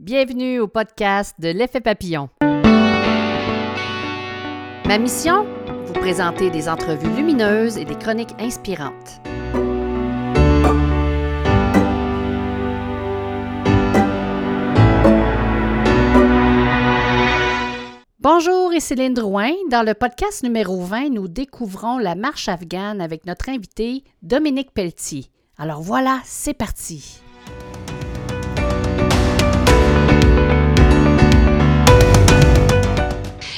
Bienvenue au podcast de l'effet papillon. Ma mission? Vous présenter des entrevues lumineuses et des chroniques inspirantes. Bonjour, et Céline Drouin. Dans le podcast numéro 20, nous découvrons la marche afghane avec notre invité Dominique Pelletier. Alors voilà, c'est parti.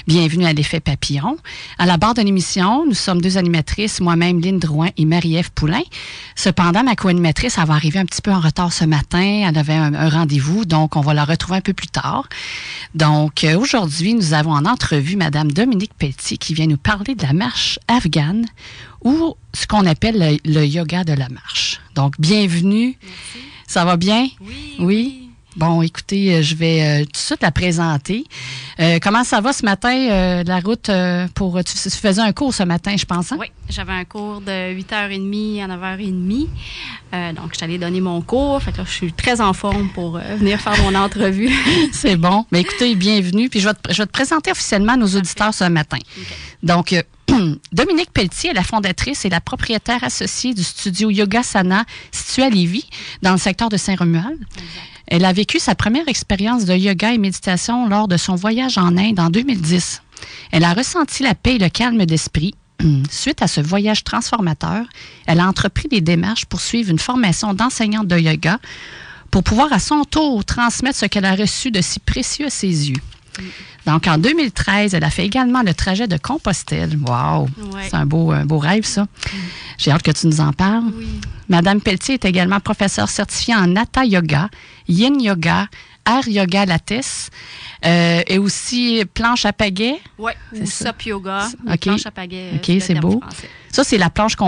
Bienvenue à l'effet papillon. À la barre de l'émission, nous sommes deux animatrices, moi-même Lynne Drouin et Marie-Ève Poulain. Cependant, ma co-animatrice, va arriver un petit peu en retard ce matin. Elle avait un, rendez-vous, donc on va la retrouver un peu plus tard. Donc, euh, aujourd'hui, nous avons en entrevue Madame Dominique Petit qui vient nous parler de la marche afghane ou ce qu'on appelle le, yoga de la marche. Donc, bienvenue. Merci. Ça va bien? Oui. Oui? Bon, écoutez, euh, je vais euh, tout de suite la présenter. Euh, comment ça va ce matin, la route pour... Tu, faisais un cours ce matin, je pense, hein? Oui, j'avais un cours de 8h30 à 9h30. donc, je donner mon cours. Fait que je suis très en forme pour venir faire mon entrevue. C'est bon. Mais écoutez, bienvenue. Puis, je vais, te, présenter officiellement nos auditeurs ce matin. Donc, Dominique Pelletier est la fondatrice et la propriétaire associée du studio Yoga Sana situé à Lévis, dans le secteur de Saint-Romuald. Elle a vécu sa première expérience de yoga et méditation lors de son voyage en Inde en 2010. Elle a ressenti la paix et le calme d'esprit. Suite à ce voyage transformateur, elle a entrepris des démarches pour suivre une formation d'enseignante de yoga pour pouvoir à son tour transmettre ce qu'elle a reçu de si précieux à ses yeux. Donc, en 2013, elle a fait également le trajet de Compostelle. Wow! C'est un beau, beau rêve, ça. J'ai hâte que tu nous en parles. Madame Pelletier est également professeure certifiée en Nata Yoga, Yin Yoga, Air Yoga Lattes euh, et aussi planche à pagaie. Oui, ou SOP Yoga, planche à pagaie. OK, c'est beau. Ça, c'est la planche qu'on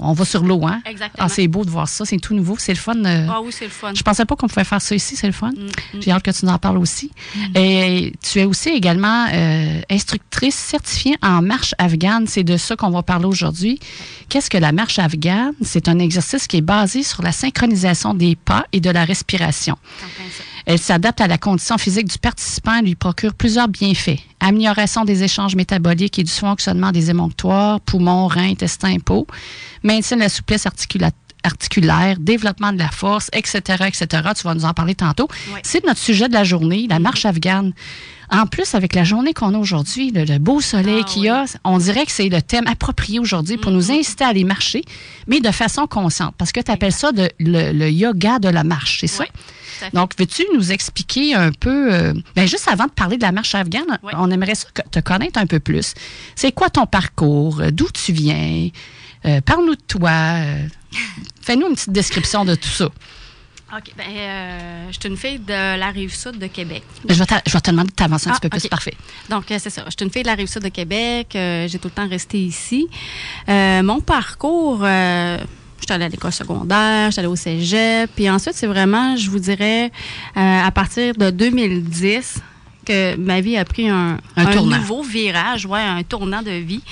on, va sur l'eau, hein? Exactement. Ah, c'est beau de voir ça. C'est tout nouveau. C'est le fun. Euh, ah oui, c'est le fun. Je pensais pas qu'on pouvait faire ça ici. C'est le fun. Mm, mm. J'ai hâte que tu nous en parles aussi. Mm. Et tu es aussi également euh, instructrice certifiée en marche afghane. C'est de ça qu'on va parler aujourd'hui. Qu'est-ce que la marche afghane? C'est un exercice qui est basé sur la synchronisation des pas et de la respiration. Elle s'adapte à la condition physique du participant et lui procure plusieurs bienfaits. Amélioration des échanges métaboliques et du fonctionnement des émonctoires, poumons, reins, intestins, peau. Maintien de la souplesse articulaire, développement de la force, etc., etc. Tu vas nous en parler tantôt. C'est notre sujet de la journée, la marche afghane. En plus, avec la journée qu'on a aujourd'hui, le, beau soleil ah qu'il y a, on dirait que c'est le thème approprié aujourd'hui pour nous mm-hmm. inciter à aller marcher, mais de façon consciente. Parce que tu appelles ça le, yoga de la marche, c'est ça? Donc, veux-tu nous expliquer un peu, euh, ben, juste avant de parler de la marche afghane, on aimerait te connaître un peu plus. C'est quoi ton parcours? D'où tu viens? Euh, parle-nous de toi. Euh, fais-nous une petite description de tout ça. OK. Ben, je suis une fille de la rive sud de Québec. je, vais te demander de t'avancer un petit peu ah, plus. Parfait. Donc, c'est ça. Je suis une fille de la rive sud de Québec. j'ai tout le temps resté ici. mon parcours J'étais allée à l'école secondaire, j'étais allée au cégep. Puis ensuite, c'est vraiment, je vous dirais, euh, à partir de 2010 que ma vie a pris un, nouveau virage, ouais, un tournant de vie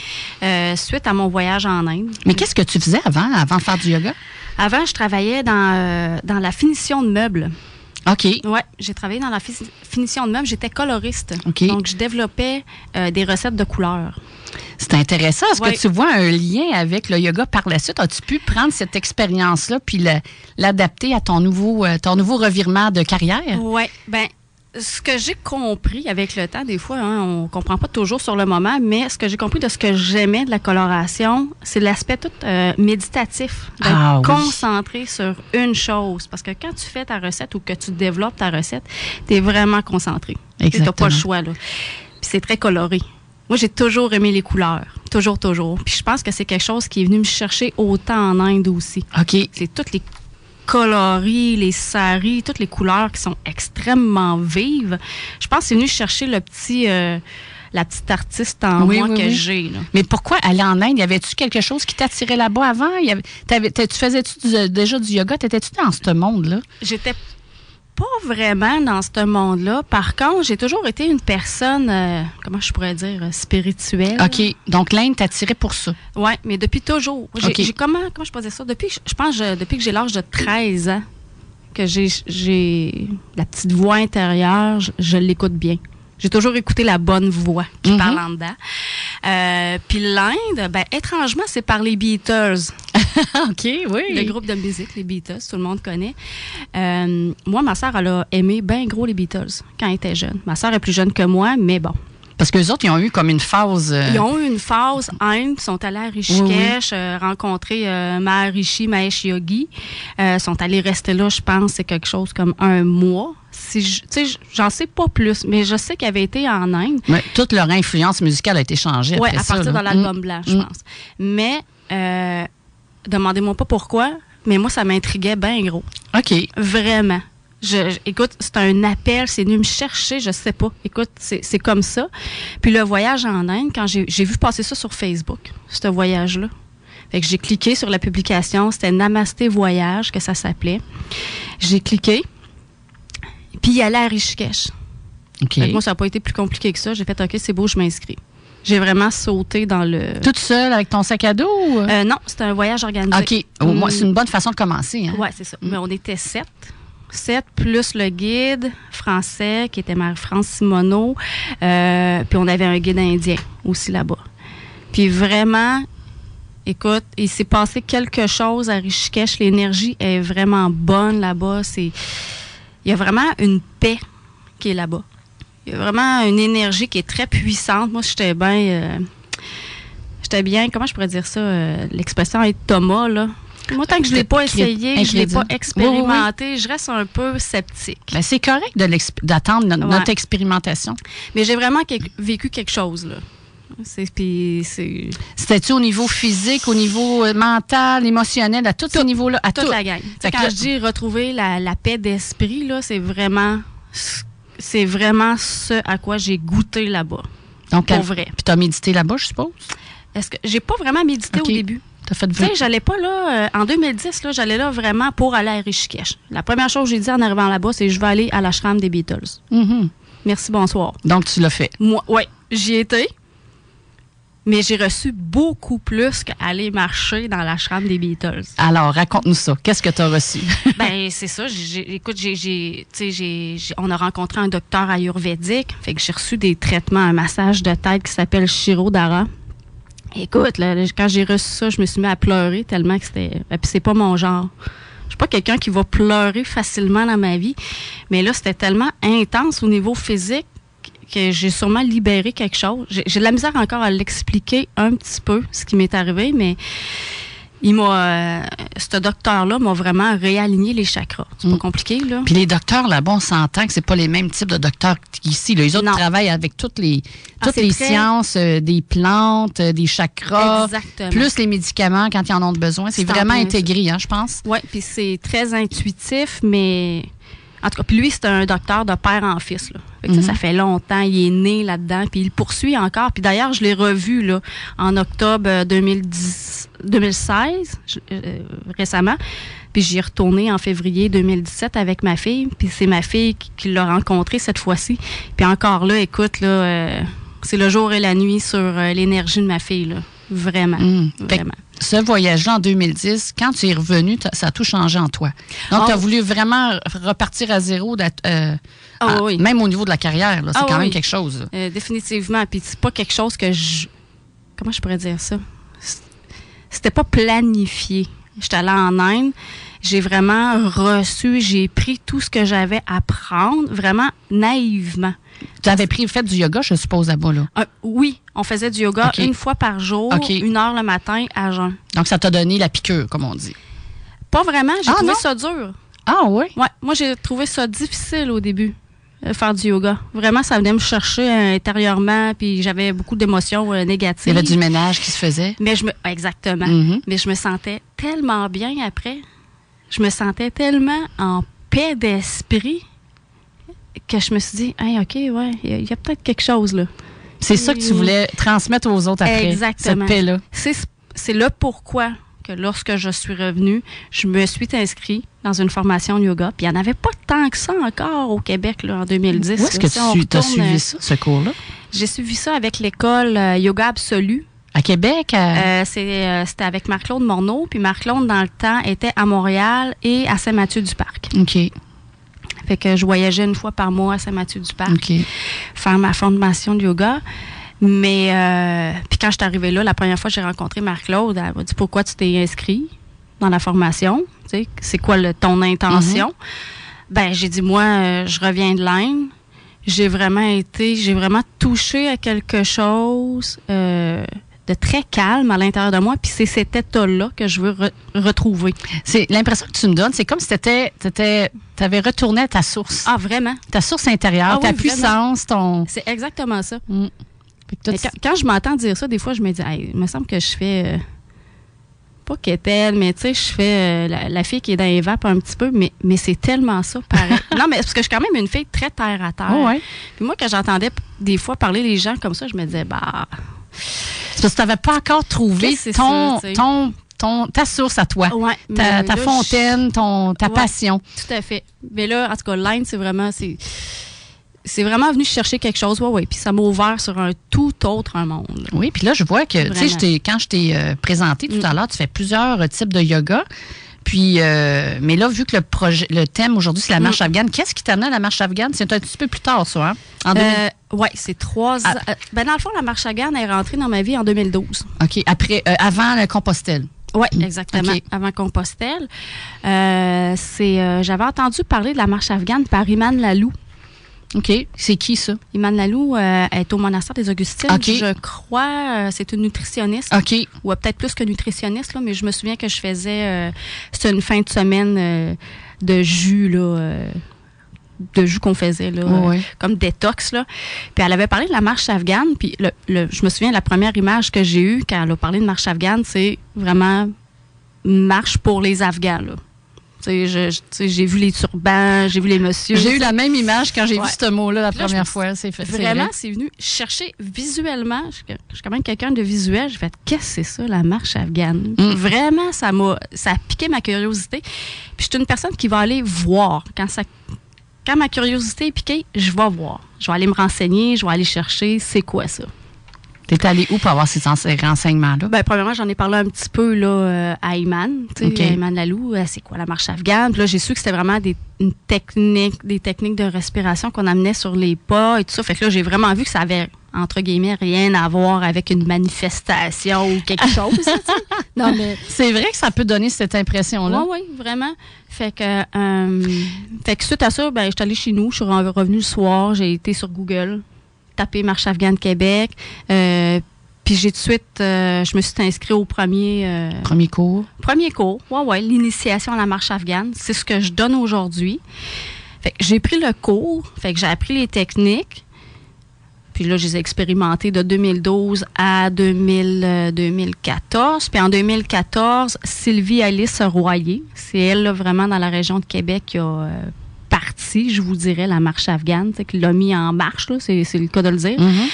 euh, suite à mon voyage en Inde. Mais qu'est-ce que tu faisais avant, avant de faire du yoga? Avant, je travaillais dans, euh, dans la finition de meubles. OK. Oui, j'ai travaillé dans la finition de meubles. J'étais coloriste. Donc, je développais des recettes de couleurs. C'est intéressant. Est-ce que tu vois un lien avec le yoga par la suite? As-tu pu prendre cette expérience-là puis l'adapter à ton nouveau, euh, ton nouveau revirement de carrière? Oui. Ben, ce que j'ai compris avec le temps, des fois, hein, on comprend pas toujours sur le moment, mais ce que j'ai compris de ce que j'aimais de la coloration, c'est l'aspect tout euh, méditatif, d'être ah concentré sur une chose. Parce que quand tu fais ta recette ou que tu développes ta recette, tu es vraiment concentré. Tu n'as pas le choix. Là. Puis c'est très coloré. Moi, j'ai toujours aimé les couleurs. Toujours, toujours. Puis je pense que c'est quelque chose qui est venu me chercher autant en Inde aussi. OK. C'est toutes les coloris, les saris, toutes les couleurs qui sont extrêmement vives. Je pense que c'est venu chercher le petit... Euh, la petite artiste en moi que j'ai. Mais pourquoi aller en Inde? Y avait-tu quelque chose qui t'attirait là-bas avant? Y avait, tu faisais-tu déjà du yoga? T'étais-tu dans ce monde-là? J'étais pas vraiment dans ce monde-là. Par contre, j'ai toujours été une personne, euh, comment je pourrais dire, spirituelle. OK. Donc, l'Inde t'a attiré pour ça. Oui, mais depuis toujours. J'ai, comment, comment je dire ça? Depuis, je pense, depuis que j'ai l'âge de 13 ans, que j'ai la petite voix intérieure, je, l'écoute bien. J'ai toujours écouté la bonne voix qui mm-hmm. parle en dedans. Euh, puis l'Inde, ben, étrangement, c'est par les Beatles. OK, oui. Le groupe de musique, les Beatles, tout le monde connaît. Euh, moi, ma sœur, elle a aimé bien gros les Beatles quand elle était jeune. Ma sœur est plus jeune que moi, mais bon, parce que les autres, ils ont eu comme une phase. Euh, ils ont eu une phase Inde, ils sont allés à Rishikesh, euh, rencontrer euh, Maharishi Mahesh Yogi. Euh, sont allés rester là, je pense, c'est quelque chose comme un mois. Si j'en sais pas plus, mais je sais qu'ils avaient été en Inde. Mais toute leur influence musicale a été changée ouais, après à partir de l'album mm. blanc, je mm. pense. Mais demandez-moi pas pourquoi, mais moi, ça m'intriguait bien gros. OK. Vraiment. Je, écoute, c'est un appel, c'est venu me chercher, je sais pas. Écoute, c'est comme ça. Puis le voyage en Inde, quand j'ai vu passer ça sur Facebook, ce voyage-là. Fait que j'ai cliqué sur la publication, c'était Namasté Voyage que ça s'appelait. J'ai cliqué, puis il allait à Rishikesh. Okay. moi, ça n'a pas été plus compliqué que ça. J'ai fait OK, c'est beau, je m'inscris. J'ai vraiment sauté dans le. Toute seule avec ton sac à dos? Euh, non, c'était un voyage organisé. OK. Moins, c'est une bonne façon de commencer. Hein? Oui, c'est ça. Mais on était sept. 7 plus le guide français qui était Marie-France Simoneau. Euh, puis on avait un guide indien aussi là-bas. Puis vraiment, écoute, il s'est passé quelque chose à Rishikesh. L'énergie est vraiment bonne là-bas. Il y a vraiment une paix qui est là-bas. Il y a vraiment une énergie qui est très puissante. Moi, j'étais bien, euh, j'étais bien. Comment je pourrais dire ça euh, L'expression est Thomas là. Moi, tant que je ne l'ai pas essayé, je ne l'ai pas expérimenté, je reste un peu sceptique. Ben, c'est correct d'attendre notre, expérimentation. Mais j'ai vraiment vécu quelque chose, là. C'était-tu au niveau physique, au niveau euh, mental, émotionnel, à tous ces niveaux-là? À toute la gang. Quand je dis retrouver la, paix d'esprit, là, c'est vraiment, c'est vraiment ce à quoi j'ai goûté là-bas. Donc, pour vrai. Puis tu as médité là-bas, je suppose? Est-ce que j'ai pas vraiment médité au début? Tu sais, j'allais pas là, euh, en 2010, là, j'allais là vraiment pour aller à Rishikesh. La première chose que j'ai dit en arrivant là-bas, c'est je vais aller à l'ashram des Beatles. Mm-hmm. Merci, bonsoir. Donc, tu l'as fait? Moi, oui, j'y étais. Mais j'ai reçu beaucoup plus qu'aller marcher dans l'ashram des Beatles. Alors, raconte-nous ça. Qu'est-ce que tu as reçu? ben, c'est ça. écoute, j'ai, on a rencontré un docteur ayurvédique. Fait que j'ai reçu des traitements, un massage de tête qui s'appelle Shirodhara. Écoute, quand j'ai reçu ça, je me suis mis à pleurer tellement que c'était. Puis c'est pas mon genre. Je suis pas quelqu'un qui va pleurer facilement dans ma vie. Mais là, c'était tellement intense au niveau physique que j'ai sûrement libéré quelque chose. J'ai de la misère encore à l'expliquer un petit peu, ce qui m'est arrivé, mais il m'a, euh, ce docteur-là m'a vraiment réaligné les chakras. C'est pas mm. compliqué, là. Puis les docteurs là-bas, on s'entend que c'est pas les mêmes types de docteurs qu'ici. Les autres travaillent avec toutes les, ah, toutes les sciences euh, des plantes, euh, des chakras, Exactement. plus les médicaments quand ils en ont besoin. C'est vraiment intégré, hein, je pense. Oui, puis c'est très intuitif, mais en tout cas, puis lui, c'est un docteur de père en fils. Là. ça, mhm. fait longtemps, il est né là-dedans, puis il poursuit encore. Puis d'ailleurs, je l'ai revu là, en octobre 2010, euh, 2016, euh, récemment. Puis j'y ai retourné en février 2017 avec ma fille. Puis c'est ma fille qui, l'a rencontré cette fois-ci. Puis encore là, écoute, là, euh, c'est le jour et la nuit sur l'énergie de ma fille. Là. Vraiment. Mm. Vraiment ce voyage-là en 2010, quand tu es revenu, ça a tout changé en toi. Donc, tu as voulu vraiment repartir à zéro, euh, ah même au niveau de la carrière. C'est ah quand même quelque chose. Euh, définitivement. Puis, c'est pas quelque chose que je. Comment je pourrais dire ça? C'était pas planifié. J'étais allée en Inde. J'ai vraiment reçu, j'ai pris tout ce que j'avais à prendre, vraiment naïvement. Tu avais pris, fait du yoga, je suppose, là-bas, là? Euh, oui, on faisait du yoga une fois par jour, une heure le matin à jeun. Donc, ça t'a donné la piqûre, comme on dit? Pas vraiment. J'ai ah, trouvé ça dur. Ah oui? Ouais, moi, j'ai trouvé ça difficile au début, euh, faire du yoga. Vraiment, ça venait me chercher intérieurement, puis j'avais beaucoup d'émotions euh, négatives. Il y avait du ménage qui se faisait? Mais je me, exactement. Mm-hmm. Mais je me sentais tellement bien après. Je me sentais tellement en paix d'esprit que je me suis dit, hey, OK, ouais, il y a, peut-être quelque chose là. C'est ça que tu voulais transmettre aux autres après, Exactement. cette paix-là. C'est le pourquoi que lorsque je suis revenue, je me suis inscrite dans une formation de yoga. Puis il n'y en avait pas tant que ça encore au Québec là, en 2010. Où est-ce que tu as suivi ça, ce cours-là? J'ai suivi ça avec l'école euh, Yoga Absolu À Québec? Euh, c'était avec Marc-Claude Morneau. Puis Marc-Claude, dans le temps, était à Montréal et à Saint-Mathieu-du-Parc. OK. Fait que je voyageais une fois par mois à Saint-Mathieu-du-Parc. Faire ma formation de yoga. Mais euh, puis quand je suis arrivée là, la première fois que j'ai rencontré Marc-Claude, elle m'a dit pourquoi tu t'es inscrit dans la formation, c'est quoi le, ton intention? Mm-hmm. Ben j'ai dit moi euh, je reviens de l'Inde, j'ai vraiment été, j'ai vraiment touché à quelque chose euh, de très calme à l'intérieur de moi, puis c'est cet état-là que je veux retrouver. C'est l'impression que tu me donnes, c'est comme si tu avais retourné à ta source. Ah vraiment? Ta source intérieure, ah ta puissance, ton. C'est exactement ça. Mm. Quand, je m'entends dire ça, des fois, je me dis, il me semble que je fais. Euh, pas qu'elle, mais tu sais, je fais euh, la, fille qui est dans les vapes un petit peu, mais, mais c'est tellement ça, pareil. non, mais parce que je suis quand même une fille très terre à terre. Oh, Puis moi, quand j'entendais des fois parler les gens comme ça, je me disais, bah. C'est parce que tu n'avais pas encore trouvé ton, ton, ton, ta source à toi, ta, ta fontaine, ton, ta passion. Tout à fait. Mais là, en tout cas, line, c'est vraiment c'est vraiment venu chercher quelque chose, ouais, ouais. Puis ça m'a ouvert sur un tout autre monde. Oui, puis là, je vois que, tu sais, quand je t'ai euh, présenté tout mm. à l'heure, tu fais plusieurs types de yoga. Puis, euh, mais là, vu que le projet, le thème aujourd'hui, c'est la marche mm. afghane, qu'est-ce qui t'amène à la marche afghane? C'est un petit peu plus tard, ça, hein? Euh, oui, c'est trois ah. ben, dans le fond, la marche afghane est rentrée dans ma vie en 2012. OK. Après, avant le Compostelle. Oui, exactement. Avant Compostelle. c'est, j'avais entendu parler de la marche afghane par Iman Lalou. OK. C'est qui ça? Iman Lalou euh, est au monastère des Augustines. Je crois, euh, c'est une nutritionniste. OK. Ou peut-être plus que nutritionniste, là, mais je me souviens que je faisais, euh, c'était une fin de semaine de jus, là de jus qu'on faisait là, comme détox là. Puis elle avait parlé de la marche afghane. Puis le, je me souviens la première image que j'ai eue quand elle a parlé de marche afghane, c'est vraiment marche pour les Afghans là j'ai vu les turbans, j'ai vu les messieurs. J'ai eu la même image quand j'ai vu ce mot-là la première fois. C'est Vraiment, c'est venu chercher visuellement. Je, suis quand même quelqu'un de visuel. J'ai fait, qu'est-ce que c'est ça, la marche afghane? Mm. Vraiment, ça m'a ça a piqué ma curiosité. Puis je suis une personne qui va aller voir. Quand, ça, quand ma curiosité est piquée, je vais voir. Je vais aller me renseigner, je vais aller chercher c'est quoi ça? T'es allé où pour avoir ces, renseignements-là? Ben, premièrement, j'en ai parlé un petit peu là, euh, à Iman. Okay. Iman Lalou, euh, c'est quoi la marche afghane? Puis là, j'ai su que c'était vraiment des techniques, des techniques de respiration qu'on amenait sur les pas et tout ça. Fait que là, j'ai vraiment vu que ça avait entre guillemets, rien à voir avec une manifestation ou quelque chose. non, mais c'est vrai que ça peut donner cette impression-là. Oui, oui, vraiment. Fait que, euh, fait que suite à ça, ben, je suis allée chez nous, je suis revenue le soir, j'ai été sur Google, tapé Marche afghane Québec. Euh, puis j'ai tout de suite, euh, je me suis inscrit au premier... Euh, premier cours? Premier cours, ouais, ouais, l'initiation à la marche afghane. C'est ce que je donne aujourd'hui. Fait que j'ai pris le cours, fait que j'ai appris les techniques. Puis là, je les ai expérimentées de 2012 à 2014. Puis en 2014, Sylvie Alice Royer, c'est elle vraiment dans la région de Québec qui a je vous dirais, la marche afghane, qui l'a mis en marche, c'est, le cas de le dire, mm-hmm.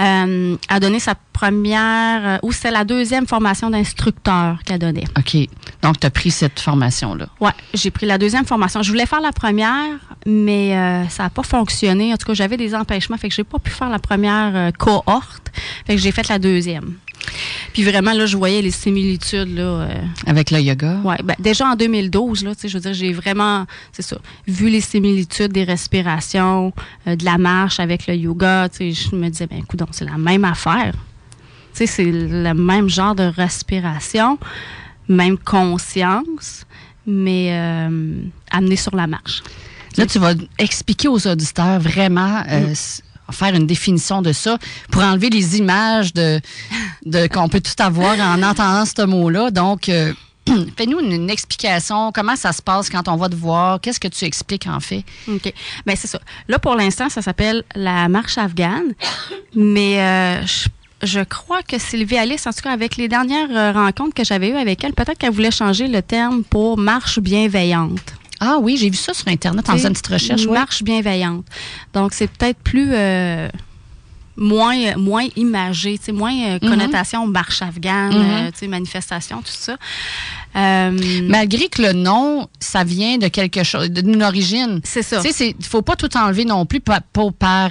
euh, a donné sa première, euh, ou c'est la deuxième formation d'instructeur qu'elle donnait. OK. Donc, tu as pris cette formation-là. Oui, j'ai pris la deuxième formation. Je voulais faire la première, mais euh, ça n'a pas fonctionné. En tout cas, j'avais des empêchements, fait que j'ai pas pu faire la première cohorte. Fait que j'ai fait la deuxième. Puis vraiment, là, je voyais les similitudes. Là, euh, Avec le yoga? Oui. Ben, déjà en 2012, là, je veux dire, j'ai vraiment, c'est ça, vu les similitudes des respirations, euh, de la marche avec le yoga. Je me disais, ben écoute, c'est la même affaire. C'est le même genre de respiration, même conscience, mais euh, amené sur la marche. Là, tu vas expliquer aux auditeurs vraiment mm faire une définition de ça pour enlever les images de, qu'on peut tout avoir en entendant ce mot-là. Donc, euh, Fais-nous une, explication. Comment ça se passe quand on va te voir? Qu'est-ce que tu expliques en fait? OK. Bien, c'est ça. Là, pour l'instant, ça s'appelle la marche afghane. Mais euh, je, crois que Sylvie Alice, en tout cas, avec les dernières euh, rencontres que j'avais eues avec elle, peut-être qu'elle voulait changer le terme pour marche bienveillante. Ah oui, j'ai vu ça sur Internet en faisant une petite recherche. Marche bienveillante. Donc, c'est peut-être plus. Euh, moins moins imagé, moins euh, mhm. connotation marche afghane, mhm. euh, manifestation, tout ça. Malgré que le nom, ça vient de quelque chose, d'une origine. C'est ça. Il ne faut pas tout enlever non plus par, par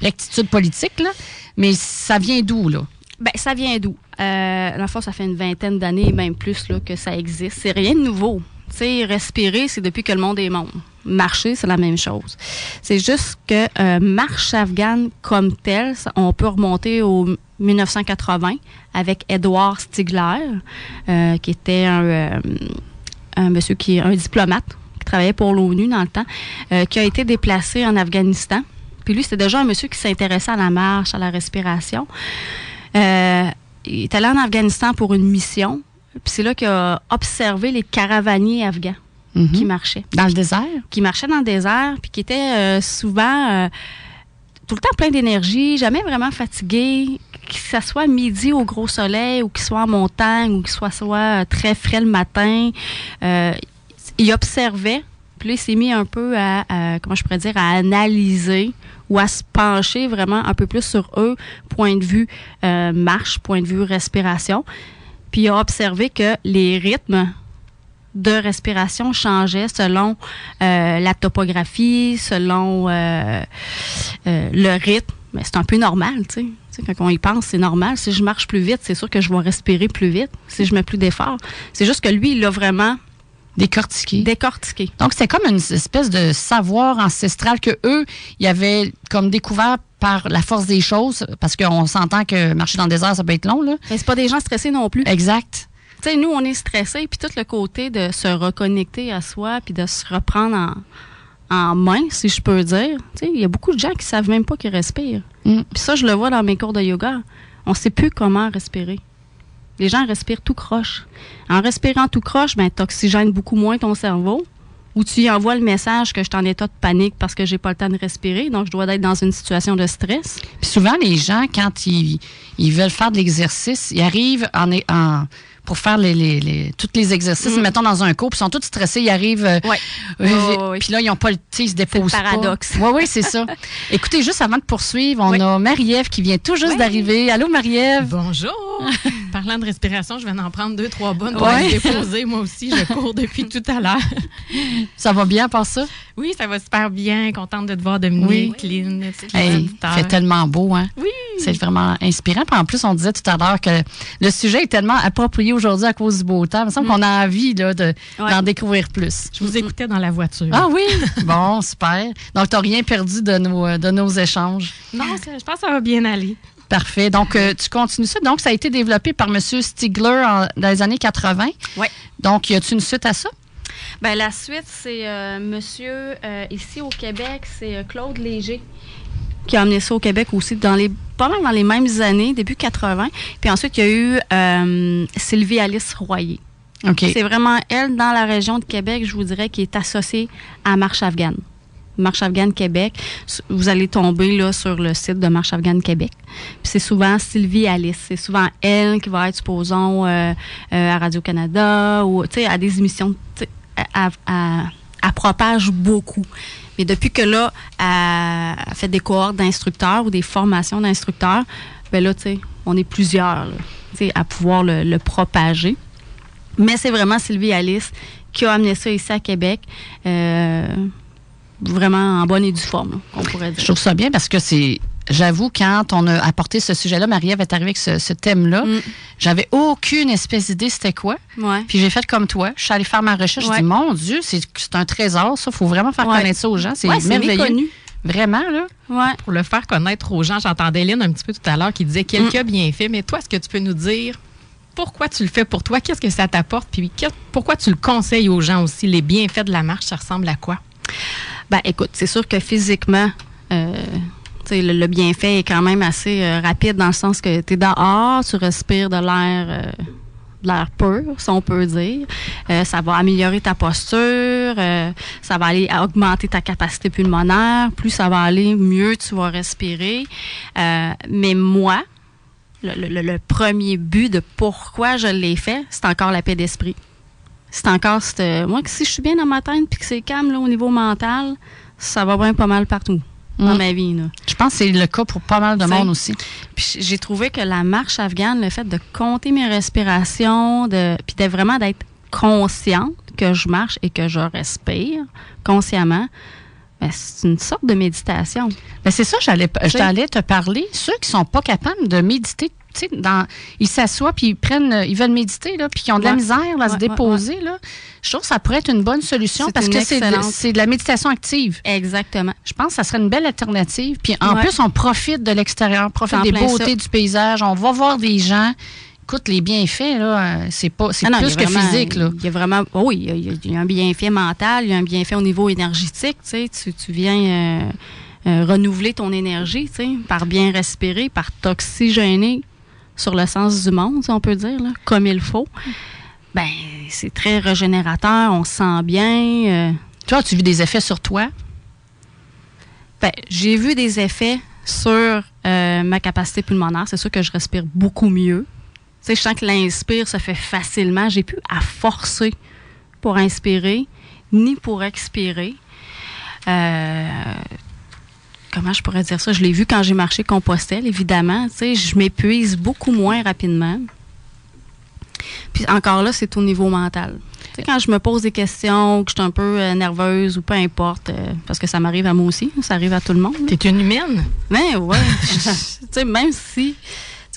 rectitude politique, là, mais ça vient d'où, là? Ben, ça vient d'où? Euh, la fois, ça fait une vingtaine d'années, même plus, là, que ça existe. C'est rien de nouveau. Sais, respirer, c'est depuis que le monde est monde. Marcher, c'est la même chose. C'est juste que euh, marche afghane comme telle, on peut remonter au 1980 avec Edward Stigler, euh, qui était un, euh, un monsieur qui est un diplomate qui travaillait pour l'ONU dans le temps, qui a été déplacé en Afghanistan. Puis lui, c'était déjà un monsieur qui s'intéressait à la marche, à la respiration. Il est allé en Afghanistan pour une mission. Puis c'est là qu'il a observé les caravaniers afghans Mhm. qui marchaient. Dans le désert? Qui marchaient dans le désert, puis qui étaient euh, souvent euh, tout le temps plein d'énergie, jamais vraiment fatigués, que ce soit midi au gros soleil ou qu'il soit en montagne ou qu'il soit, soit très frais le matin. Euh, il observait, puis là, il s'est mis un peu à, à, comment je pourrais dire, à analyser ou à se pencher vraiment un peu plus sur eux, point de vue euh, marche, point de vue respiration. Puis il a observé que les rythmes de respiration changeaient selon euh, la topographie, selon euh, euh, le rythme. Mais c'est un peu normal, tu sais. Quand on y pense, c'est normal. Si je marche plus vite, c'est sûr que je vais respirer plus vite. Si je mets plus d'efforts. C'est juste que lui, il l'a vraiment Décortiqué. décortiqué. Donc, c'est comme une espèce de savoir ancestral que eux, ils avaient comme découvert par la force des choses, parce qu'on s'entend que marcher dans le désert, ça peut être long, là. Mais c'est pas des gens stressés non plus. Exact. Tu sais, nous, on est stressés, puis tout le côté de se reconnecter à soi, puis de se reprendre en, en main, si je peux dire. Tu sais, il y a beaucoup de gens qui savent même pas qu'ils respirent. Mm. Puis ça, je le vois dans mes cours de yoga. On sait plus comment respirer. Les gens respirent tout croche. En respirant tout croche, ben, t'oxygènes beaucoup moins ton cerveau. Ou tu y envoies le message que je suis en état de panique parce que j'ai pas le temps de respirer, donc je dois être dans une situation de stress. Puis souvent, les gens, quand ils, veulent faire de l'exercice, ils arrivent en, en pour faire les, les, les, tous les exercices, Mm. mettons dans un cours, puis ils sont tous stressés, ils arrivent. euh, Ouais. euh. Puis là, ils n'ont pas le tu sais, ils se déposent le paradoxe. pas. Oui, oui, c'est ça. Écoutez, juste avant de poursuivre, on Oui. a Marie-Ève qui vient tout juste Oui. d'arriver. Allô, Marie-Ève? Bonjour! Parlant de respiration, je viens d'en prendre deux, trois bonnes pour Ouais. me déposer. Moi aussi, je cours depuis tout à l'heure. Ça va bien, par ça? Oui, ça va super bien. Contente de te voir, Dominique, Lynn, Hey, fait tellement beau, hein? Oui! C'est vraiment inspirant. Puis en plus, on disait tout à l'heure que le sujet est tellement approprié aujourd'hui à cause du beau temps. Il me semble qu'on a envie là, de, Ouais. d'en découvrir plus. Je vous écoutais dans la voiture. Ah oui? bon, super. Donc, tu n'as rien perdu de nos, euh, de nos échanges? Non, je pense que ça va bien aller. Parfait. Donc, euh, tu continues ça. Donc, ça a été développé par M. Stigler en- dans les années 80. Ouais. Donc, y a-t-il une suite à ça? Ben, la suite, c'est euh, monsieur, euh, ici au Québec, c'est euh, Claude Léger qui a amené ça au Québec aussi dans les pas mal dans les mêmes années, début 80. Puis ensuite, il y a eu euh, Sylvie Alice Royer. OK. C'est vraiment elle, dans la région de Québec, je vous dirais, qui est associée à Marche Afghane. Marche Afghane Québec. Vous allez tomber là, sur le site de Marche Afghane Québec. C'est souvent Sylvie Alice. C'est souvent elle qui va être, supposons, euh, euh, à Radio-Canada ou à des émissions. elle- elle propage beaucoup. Mais depuis que là, elle, fait des cohortes d'instructeurs ou des formations d'instructeurs, ben là, tu sais, on est plusieurs là, à pouvoir le- propager. Mais c'est vraiment Sylvie Alice qui a amené ça ici à Québec. euh, vraiment en bonne et due forme, on pourrait Je dire. trouve ça bien parce que c'est. J'avoue, quand on a apporté ce sujet-là, Marie-Ève est arrivée avec ce, ce thème-là. Mm. J'avais aucune espèce d'idée c'était quoi. Ouais. Puis j'ai fait comme toi. Je suis allée faire ma recherche. J'ai Ouais. dit, mon Dieu, c'est un trésor, ça. faut vraiment faire Ouais. connaître ça aux gens. C'est merveilleux. méconnu. Vraiment, là. Ouais. Pour le faire connaître aux gens, j'entendais Lynn un petit peu tout à l'heure qui disait quelques Mm. bienfaits. Mais toi, est-ce que tu peux nous dire pourquoi tu le fais pour toi? Qu'est-ce que ça t'apporte? Puis que- pourquoi tu le conseilles aux gens aussi? Les bienfaits de la marche, ça ressemble à quoi? Ben, écoute, c'est sûr que physiquement, euh, le, bienfait est quand même assez euh, rapide dans le sens que tu es dehors, tu respires de l'air. euh, de l'air pur, si on peut dire. Euh, ça va améliorer ta posture, ça va aller augmenter ta capacité pulmonaire. Plus ça va aller, mieux tu vas respirer. Mais moi, le, premier but de pourquoi je l'ai fait, c'est encore la paix d'esprit. C'est encore, moi, que si je suis bien dans ma tête puis que c'est calme là, au niveau mental, ça va bien pas mal partout dans Mm. ma vie. Là. Je pense que c'est le cas pour pas mal de monde aussi. Puis j'ai trouvé que la marche afghane, le fait de compter mes respirations, de, puis de vraiment d'être consciente que je marche et que je respire consciemment, ben, c'est une sorte de méditation. Ben c'est ça, j'allais, j'allais te parler. Ceux qui sont pas capables de méditer, dans, ils s'assoient puis ils prennent, ils veulent méditer, là, puis ils ont de la misère à se déposer, là. Je trouve que ça pourrait être une bonne solution parce que c'est de, de, la méditation active. Exactement. Je pense que ça serait une belle alternative. Puis en plus, on profite de l'extérieur, on profite des beautés du paysage, on va voir des gens écoute, les bienfaits, là, c'est pas c'est ah plus que physique. Là. Il y a vraiment. Oh oui, il y, a, un bienfait mental, il y a un bienfait au niveau énergétique. Tu, sais, tu, viens euh, euh, renouveler ton énergie tu sais, par bien respirer, par t'oxygéner sur le sens du monde, si on peut dire, là, comme il faut. Ben, c'est très régénérateur, on se sent bien. Euh. Toi, tu as vu des effets sur toi? Ben, j'ai vu des effets sur ma capacité pulmonaire. C'est sûr que je respire beaucoup mieux sais, je sens que l'inspire se fait facilement. J'ai plus à forcer pour inspirer ni pour expirer. Euh, comment je pourrais dire ça? Je l'ai vu quand j'ai marché Compostelle, évidemment. Tu je m'épuise beaucoup moins rapidement. Puis encore là, c'est au niveau mental. quand je me pose des questions, que je suis un peu euh, nerveuse ou peu importe, euh, parce que ça m'arrive à moi aussi, ça arrive à tout le monde. T'es une humaine? Ben ouais. tu sais, même si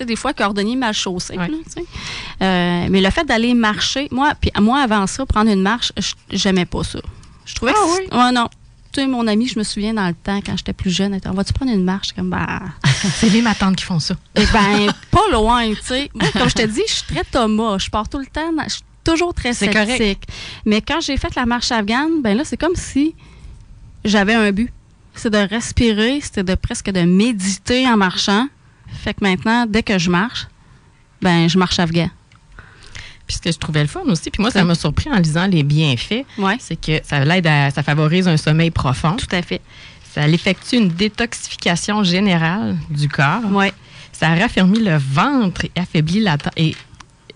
des fois, cordonnier mal chaussé. Euh, mais le fait d'aller marcher, moi, puis moi, avant ça, prendre une marche, j'aimais pas ça. Je trouvais ah, que. Oui? non. Tu sais, mon ami, je me souviens dans le temps, quand j'étais plus jeune, on va-tu prendre une marche? Comme, bah. C'est les ma tante qui font ça. Eh ben, pas loin, tu sais. Moi, comme je te dis, je suis très Thomas. Je pars tout le temps, je suis toujours très sceptique. Mais quand j'ai fait la marche afghane, ben là, c'est comme si j'avais un but. C'est de respirer, c'était de presque de méditer en marchant. Fait que maintenant, dès que je marche, ben je marche afghan. Que je trouvais le fun aussi, puis moi, ça m'a surpris en lisant les bienfaits, c'est que ça l'aide à, ça favorise un sommeil profond. Tout à fait. Ça effectue une détoxification générale du corps. Ouais. Ça raffermit le ventre et affaiblit la taille.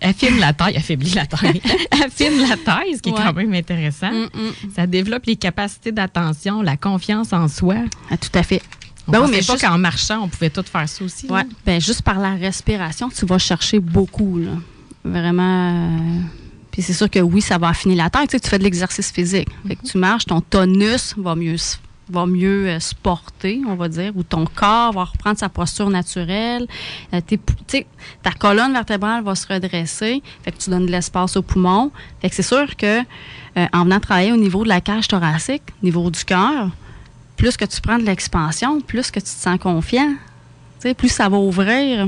affine la taille, affaiblit la taille, affine la taille, ce qui est quand même intéressant. Mm, mm. Ça développe les capacités d'attention, la confiance en soi. Ah, tout à fait. Ben oui, mais pas qu'en marchant, on pouvait tout faire ça aussi. Ouais. Ben, juste par la respiration, tu vas chercher beaucoup. Là. Vraiment. Euh, puis c'est sûr que oui, ça va affiner la tête. Tu, sais, tu fais de l'exercice physique. Tu marches, ton tonus va mieux va mieux euh, se porter, on va dire, ou ton corps va reprendre sa posture naturelle. Euh, ta colonne vertébrale va se redresser, fait que tu donnes de l'espace au poumon. Fait que c'est sûr que en venant travailler au niveau de la cage thoracique, au niveau du cœur, plus que tu prends de l'expansion, plus que tu te sens confiant. plus ça va ouvrir.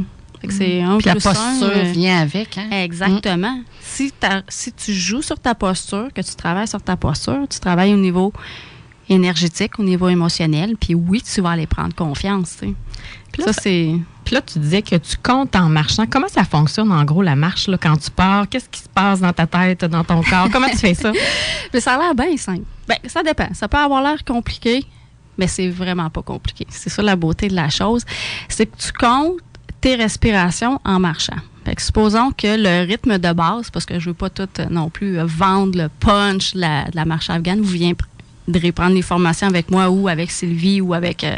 C'est mm. la posture euh, vient avec. Hein? Exactement. Si, si tu joues sur ta posture, que tu travailles sur ta posture, tu travailles au niveau énergétique, au niveau émotionnel, puis oui, tu vas aller prendre confiance. Puis là, c'est... Puis là, tu disais que tu comptes en marchant. Comment ça fonctionne, en gros, la marche, là, quand tu pars? Qu'est-ce qui se passe dans ta tête, dans ton corps? Comment tu fais ça? Mais ça a l'air bien simple. Bien, ça dépend. Ça peut avoir l'air compliqué mais c'est vraiment pas compliqué. C'est ça la beauté de la chose. C'est que tu comptes tes respirations en marchant. Fait que supposons que le rythme de base, parce que je veux pas tout euh, non plus euh, vendre le punch de la, marche afghane, vous viendrez prendre les formations avec moi ou avec Sylvie ou avec euh,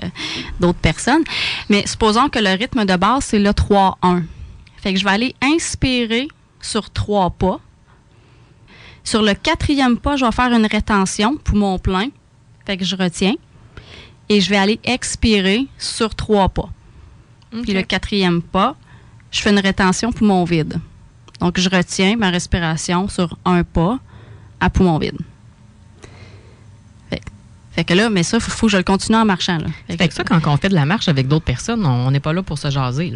d'autres personnes. Mais supposons que le rythme de base, c'est le 3-1. Fait que je vais aller inspirer sur trois pas. Sur le quatrième pas, je vais faire une rétention, poumon plein. Fait que je retiens et je vais aller expirer sur trois pas. Puis le quatrième pas, je fais une rétention poumon vide. Donc, je retiens ma respiration sur un pas à poumon vide. Fait, que là, mais ça, il faut, que je le continue en marchant. Là. Fait, que ça, quand on fait de la marche avec d'autres personnes, on n'est pas là pour se jaser.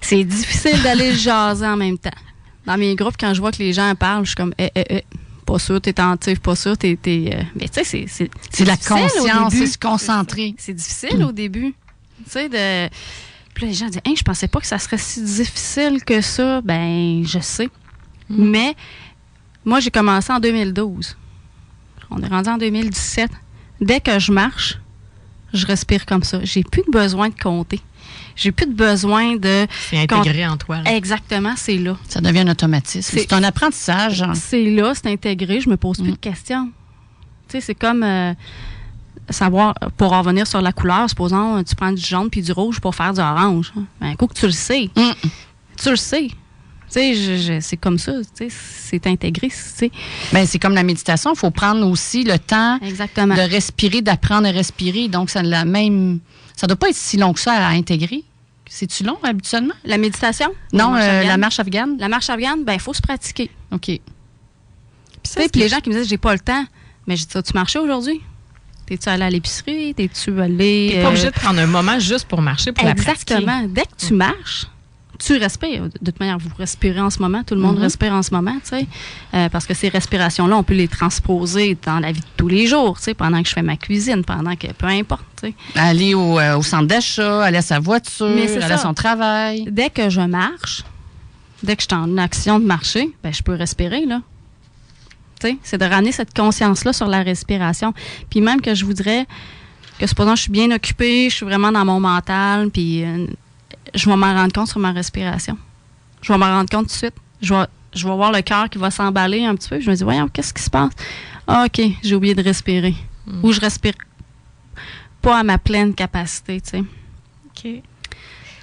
C'est difficile d'aller jaser en même temps. Dans mes groupes, quand je vois que les gens parlent, je suis comme, eh, eh, eh pas sûr, t'es attentif, pas sûr, t'es. Euh, mais tu sais, c'est. C'est c'est la conscience, c'est se concentrer. C'est difficile au début. Tu sais, de. Puis les gens disent, hey, je pensais pas que ça serait si difficile que ça. Ben, je sais. Mm. Mais moi, j'ai commencé en 2012. On est rendu en 2017. Dès que je marche, je respire comme ça. J'ai plus besoin de compter. J'ai plus de besoin de. C'est intégré en toi. Exactement, c'est là. Ça devient un automatisme. C'est un apprentissage. C'est là, c'est intégré. Je me pose plus de mm. questions. Tu sais, c'est comme. Euh, savoir, pour revenir sur la couleur, supposons, tu prends du jaune puis du rouge pour faire du orange. Ben, un coup que tu le sais. Mm. Tu le sais. Tu sais, c'est comme ça, c'est intégré. Ben, c'est comme la méditation, il faut prendre aussi le temps Exactement. de respirer, d'apprendre à respirer. Donc, ça la même, ça doit pas être si long que ça à intégrer C'est-tu long habituellement? La méditation? Non, la marche afghane. La marche afghane, ben il faut se pratiquer. OK. Puis les gens qui me disent j'ai pas le temps, mais je dis tu marchais aujourd'hui? T'es-tu allé à l'épicerie? T'es-tu allé. T'es pas obligé de prendre un moment juste pour marcher, pour Exactement. La Dès que tu marches, tu respires. De toute manière, vous respirez en ce moment. Tout le monde mm-hmm. respire en ce moment, tu sais. Euh, parce que ces respirations-là, on peut les transposer dans la vie de tous les jours, tu sais, pendant que je fais ma cuisine, pendant que peu importe, tu sais. Aller au, euh, au centre d'achat, aller à sa voiture, aller à son travail. Dès que je marche, dès que je suis en action de marcher, ben, je peux respirer, là. C'est de ramener cette conscience-là sur la respiration. Puis même que je voudrais que supposons je suis bien occupée, je suis vraiment dans mon mental, puis euh, je vais m'en rendre compte sur ma respiration. Je vais m'en rendre compte tout de suite. Je vais, je vais voir le cœur qui va s'emballer un petit peu. Je me dis, voyons, qu'est-ce qui se passe? Ah, OK, j'ai oublié de respirer. Hmm. Ou je respire pas à ma pleine capacité, tu sais. OK.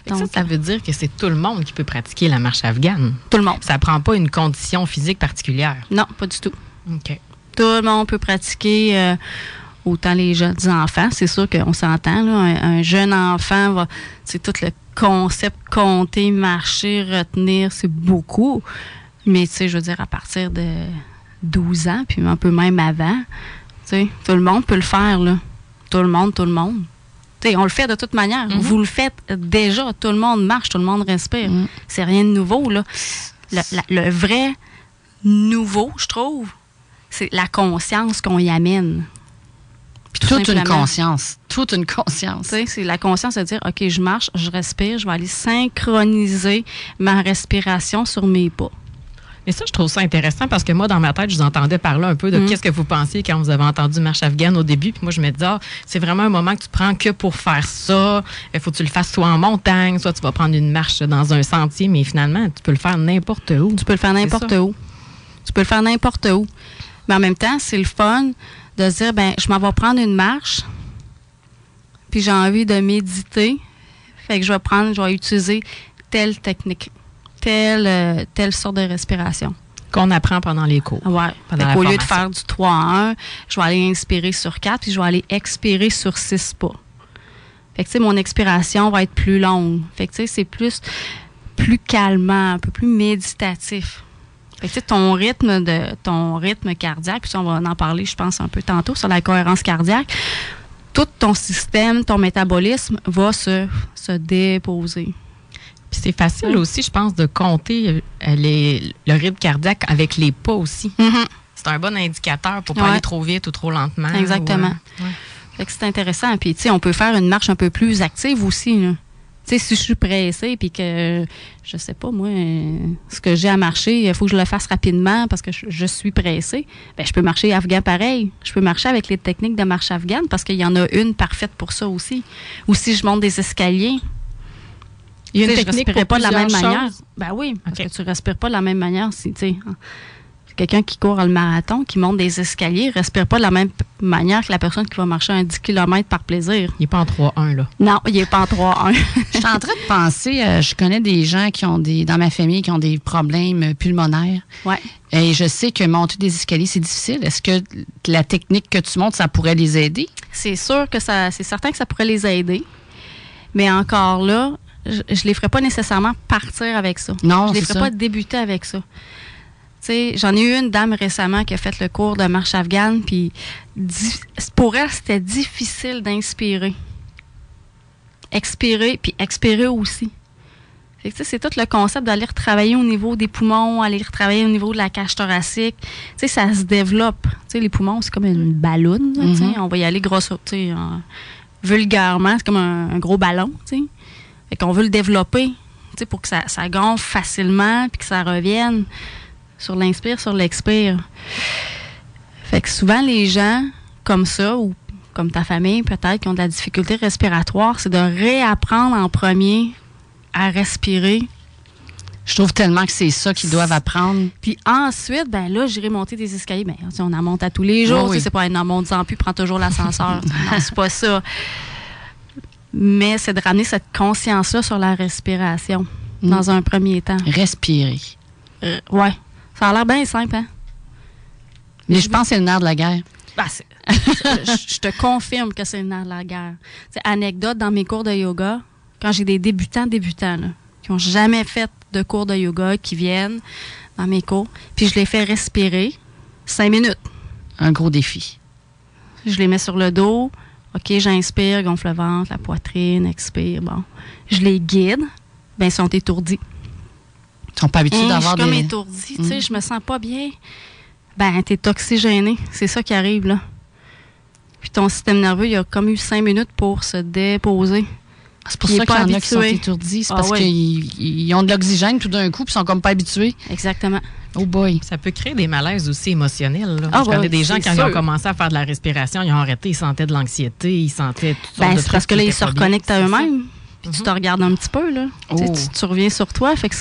Donc, ça, ça veut dire que c'est tout le monde qui peut pratiquer la marche afghane. Tout le monde. Ça prend pas une condition physique particulière. Non, pas du tout. OK. Tout le monde peut pratiquer. Euh, autant les jeunes enfants, c'est sûr qu'on s'entend. un, jeune enfant va, c'est tout le concept compter, marcher, retenir, c'est beaucoup. Mais tu sais, je veux dire, à partir de 12 ans, puis un peu même avant, tu sais, tout le monde peut le faire, là. Tout le monde, tout le monde. Tu sais, on le fait de toute manière. Mm-hmm. Vous le faites déjà. Tout le monde marche, tout le monde respire. Mm. C'est rien de nouveau, là. Le, vrai nouveau, je trouve, c'est la conscience qu'on y amène. toute une conscience. Toute une conscience. C'est la conscience de dire, OK, je marche, je respire, je vais aller synchroniser ma respiration sur mes pas. Et ça, je trouve ça intéressant parce que moi, dans ma tête, je vous entendais parler un peu de mm. qu'est-ce que vous pensiez quand vous avez entendu Marche afghane au début. Puis moi, je me disais, ah, c'est vraiment un moment que tu prends que pour faire ça. Il faut que tu le fasses soit en montagne, soit tu vas prendre une marche dans un sentier. Mais finalement, tu peux le faire n'importe où. Tu peux le faire n'importe où. Tu peux le faire n'importe où. Mais en même temps, c'est le fun de se dire, ben, je m'en vais prendre une marche, puis j'ai envie de méditer. Fait que je vais prendre, je vais utiliser telle technique, telle, euh, telle sorte de respiration. Qu'on apprend pendant les cours. Oui. Au lieu de faire du 3 à 1, je vais aller inspirer sur 4, puis je vais aller expirer sur 6 pas. Fait que, tu sais, mon expiration va être plus longue. Fait que, tu sais, c'est plus, plus calmant, un peu plus méditatif. Fait ton rythme de ton rythme cardiaque, puis on va en parler, je pense, un peu tantôt sur la cohérence cardiaque. Tout ton système, ton métabolisme va se, se déposer. Puis c'est facile aussi, je pense, de compter euh, les, le rythme cardiaque avec les pas aussi. Mm-hmm. C'est un bon indicateur pour pas aller trop vite ou trop lentement. Exactement. Euh, c'est intéressant. Puis, tu sais, on peut faire une marche un peu plus active aussi. Là sais, si je suis pressée puis que je sais pas moi ce que j'ai à marcher, il faut que je le fasse rapidement parce que je, suis pressée, ben je peux marcher afghan pareil. Je peux marcher avec les techniques de marche afghane parce qu'il y en a une parfaite pour ça aussi. Ou si je monte des escaliers, il y a une technique je pas de la même manière. Ben oui, parce que tu respires pas de la même manière si tu sais quelqu'un qui court le marathon, qui monte des escaliers, respire pas de la même manière que la personne qui va marcher un 10 km par plaisir. Il n'est pas en 3-1, là. Non, il n'est pas en 3-1. je suis en train de penser, euh, je connais des gens qui ont des, dans ma famille, qui ont des problèmes pulmonaires. Ouais. Et je sais que monter des escaliers, c'est difficile. Est-ce que la technique que tu montes, ça pourrait les aider? C'est sûr que ça, c'est certain que ça pourrait les aider. Mais encore là, je, ne les ferais pas nécessairement partir avec ça. Non, je les ferais pas débuter avec ça j'en ai eu une dame récemment qui a fait le cours de marche afghane, puis pour elle, c'était difficile d'inspirer. Expirer, puis expirer aussi. c'est tout le concept d'aller retravailler au niveau des poumons, aller retravailler au niveau de la cage thoracique. ça se développe. les poumons, c'est comme une ballonne. Mm-hmm. On va y aller grosso, vulgairement, c'est comme un, gros ballon. Fait qu'on veut le développer pour que ça, ça gonfle facilement puis que ça revienne sur l'inspire, sur l'expire. Fait que souvent, les gens comme ça, ou comme ta famille peut-être, qui ont de la difficulté respiratoire, c'est de réapprendre en premier à respirer. Je trouve tellement que c'est ça qu'ils doivent apprendre. Puis ensuite, ben là, j'irai monter des escaliers. Ben, on en monte à tous les jours. C'est pas un monte en plus, prends toujours l'ascenseur. non, c'est pas ça. Mais c'est de ramener cette conscience-là sur la respiration mm. dans un premier temps. Respirer. Euh, ouais. Ça a l'air bien simple, hein? Mais je pense que c'est le nerf de la guerre. Ben, je, te confirme que c'est le nerf de la guerre. C'est anecdote, dans mes cours de yoga, quand j'ai des débutants, débutants, qui n'ont jamais fait de cours de yoga, qui viennent dans mes cours, puis je les fais respirer cinq minutes. Un gros défi. Je les mets sur le dos. OK, j'inspire, gonfle le ventre, la poitrine, expire. Bon. Je les guide. Ben, ils sont étourdis. Sont pas habitués d'avoir des... Je suis comme étourdie, tu sais, mm. je me sens pas bien. Ben, t'es oxygéné. C'est ça qui arrive, là. Puis ton système nerveux, il a comme eu cinq minutes pour se déposer. C'est pour ça qu'il y en a qui sont étourdis. C'est ah parce qu'ils ont de l'oxygène tout d'un coup, puis ils sont comme pas habitués. Exactement. Oh boy. Ça peut créer des malaises aussi émotionnels. Là. Ah je connais des gens, quand ils ont commencé à faire de la respiration, ils ont arrêté, ils sentaient de l'anxiété, ils sentaient tout ben, C'est parce que là, ils se reconnectent à eux-mêmes. Puis tu te mhm. regardes un petit peu, là. Tu, oh. reviens sur toi. Fait que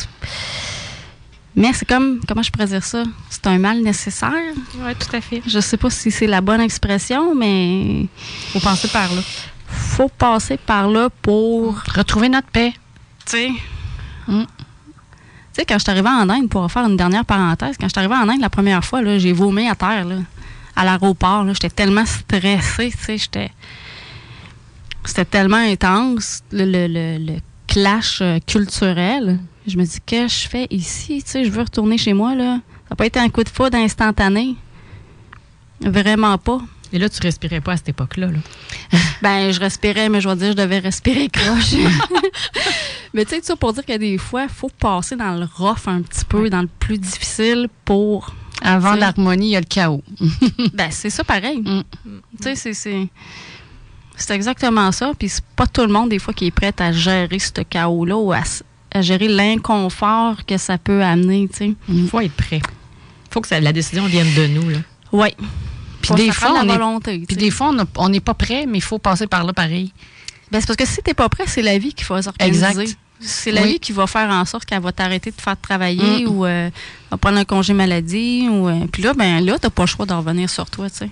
mais c'est comme, comment je pourrais dire ça? C'est un mal nécessaire. Oui, tout à fait. Je sais pas si c'est la bonne expression, mais. Faut passer par là. Faut passer par là pour. Retrouver notre paix. Tu sais. Mm. Tu sais, quand je suis arrivée en Inde, pour faire une dernière parenthèse, quand je suis arrivée en Inde la première fois, j'ai vomi à terre, là, à l'aéroport. J'étais tellement stressée, tu sais, j'étais. C'était tellement intense, le, le, le clash euh, culturel. Je me dis, qu'est-ce que je fais ici? Tu sais, je veux retourner chez moi, là. Ça n'a pas été un coup de foudre instantané. Vraiment pas. Et là, tu respirais pas à cette époque-là, là? ben, je respirais, mais je vais dire, je devais respirer croche. mais tu sais, ça pour dire que des fois, il faut passer dans le rough un petit peu, dans le plus difficile pour. Avant l'harmonie, il y a le chaos. ben, c'est ça pareil. Mm. Tu sais, c'est. C'est exactement ça. Puis c'est pas tout le monde, des fois, qui est prêt à gérer ce chaos-là ou à, gérer l'inconfort que ça peut amener. Il faut être prêt. Il faut que la décision vienne de nous. Oui. Puis des, fois, on est, puis des fois, on n'est pas prêt, mais il faut passer par là pareil. Ben, c'est parce que si tu n'es pas prêt, c'est la vie qu'il faut s'organiser. C'est la vie qui va faire en sorte qu'elle va t'arrêter de te faire travailler mm. ou euh, va prendre un congé maladie. Ou, euh, puis là, ben là, tu n'as pas le choix de revenir sur toi. Tu sais.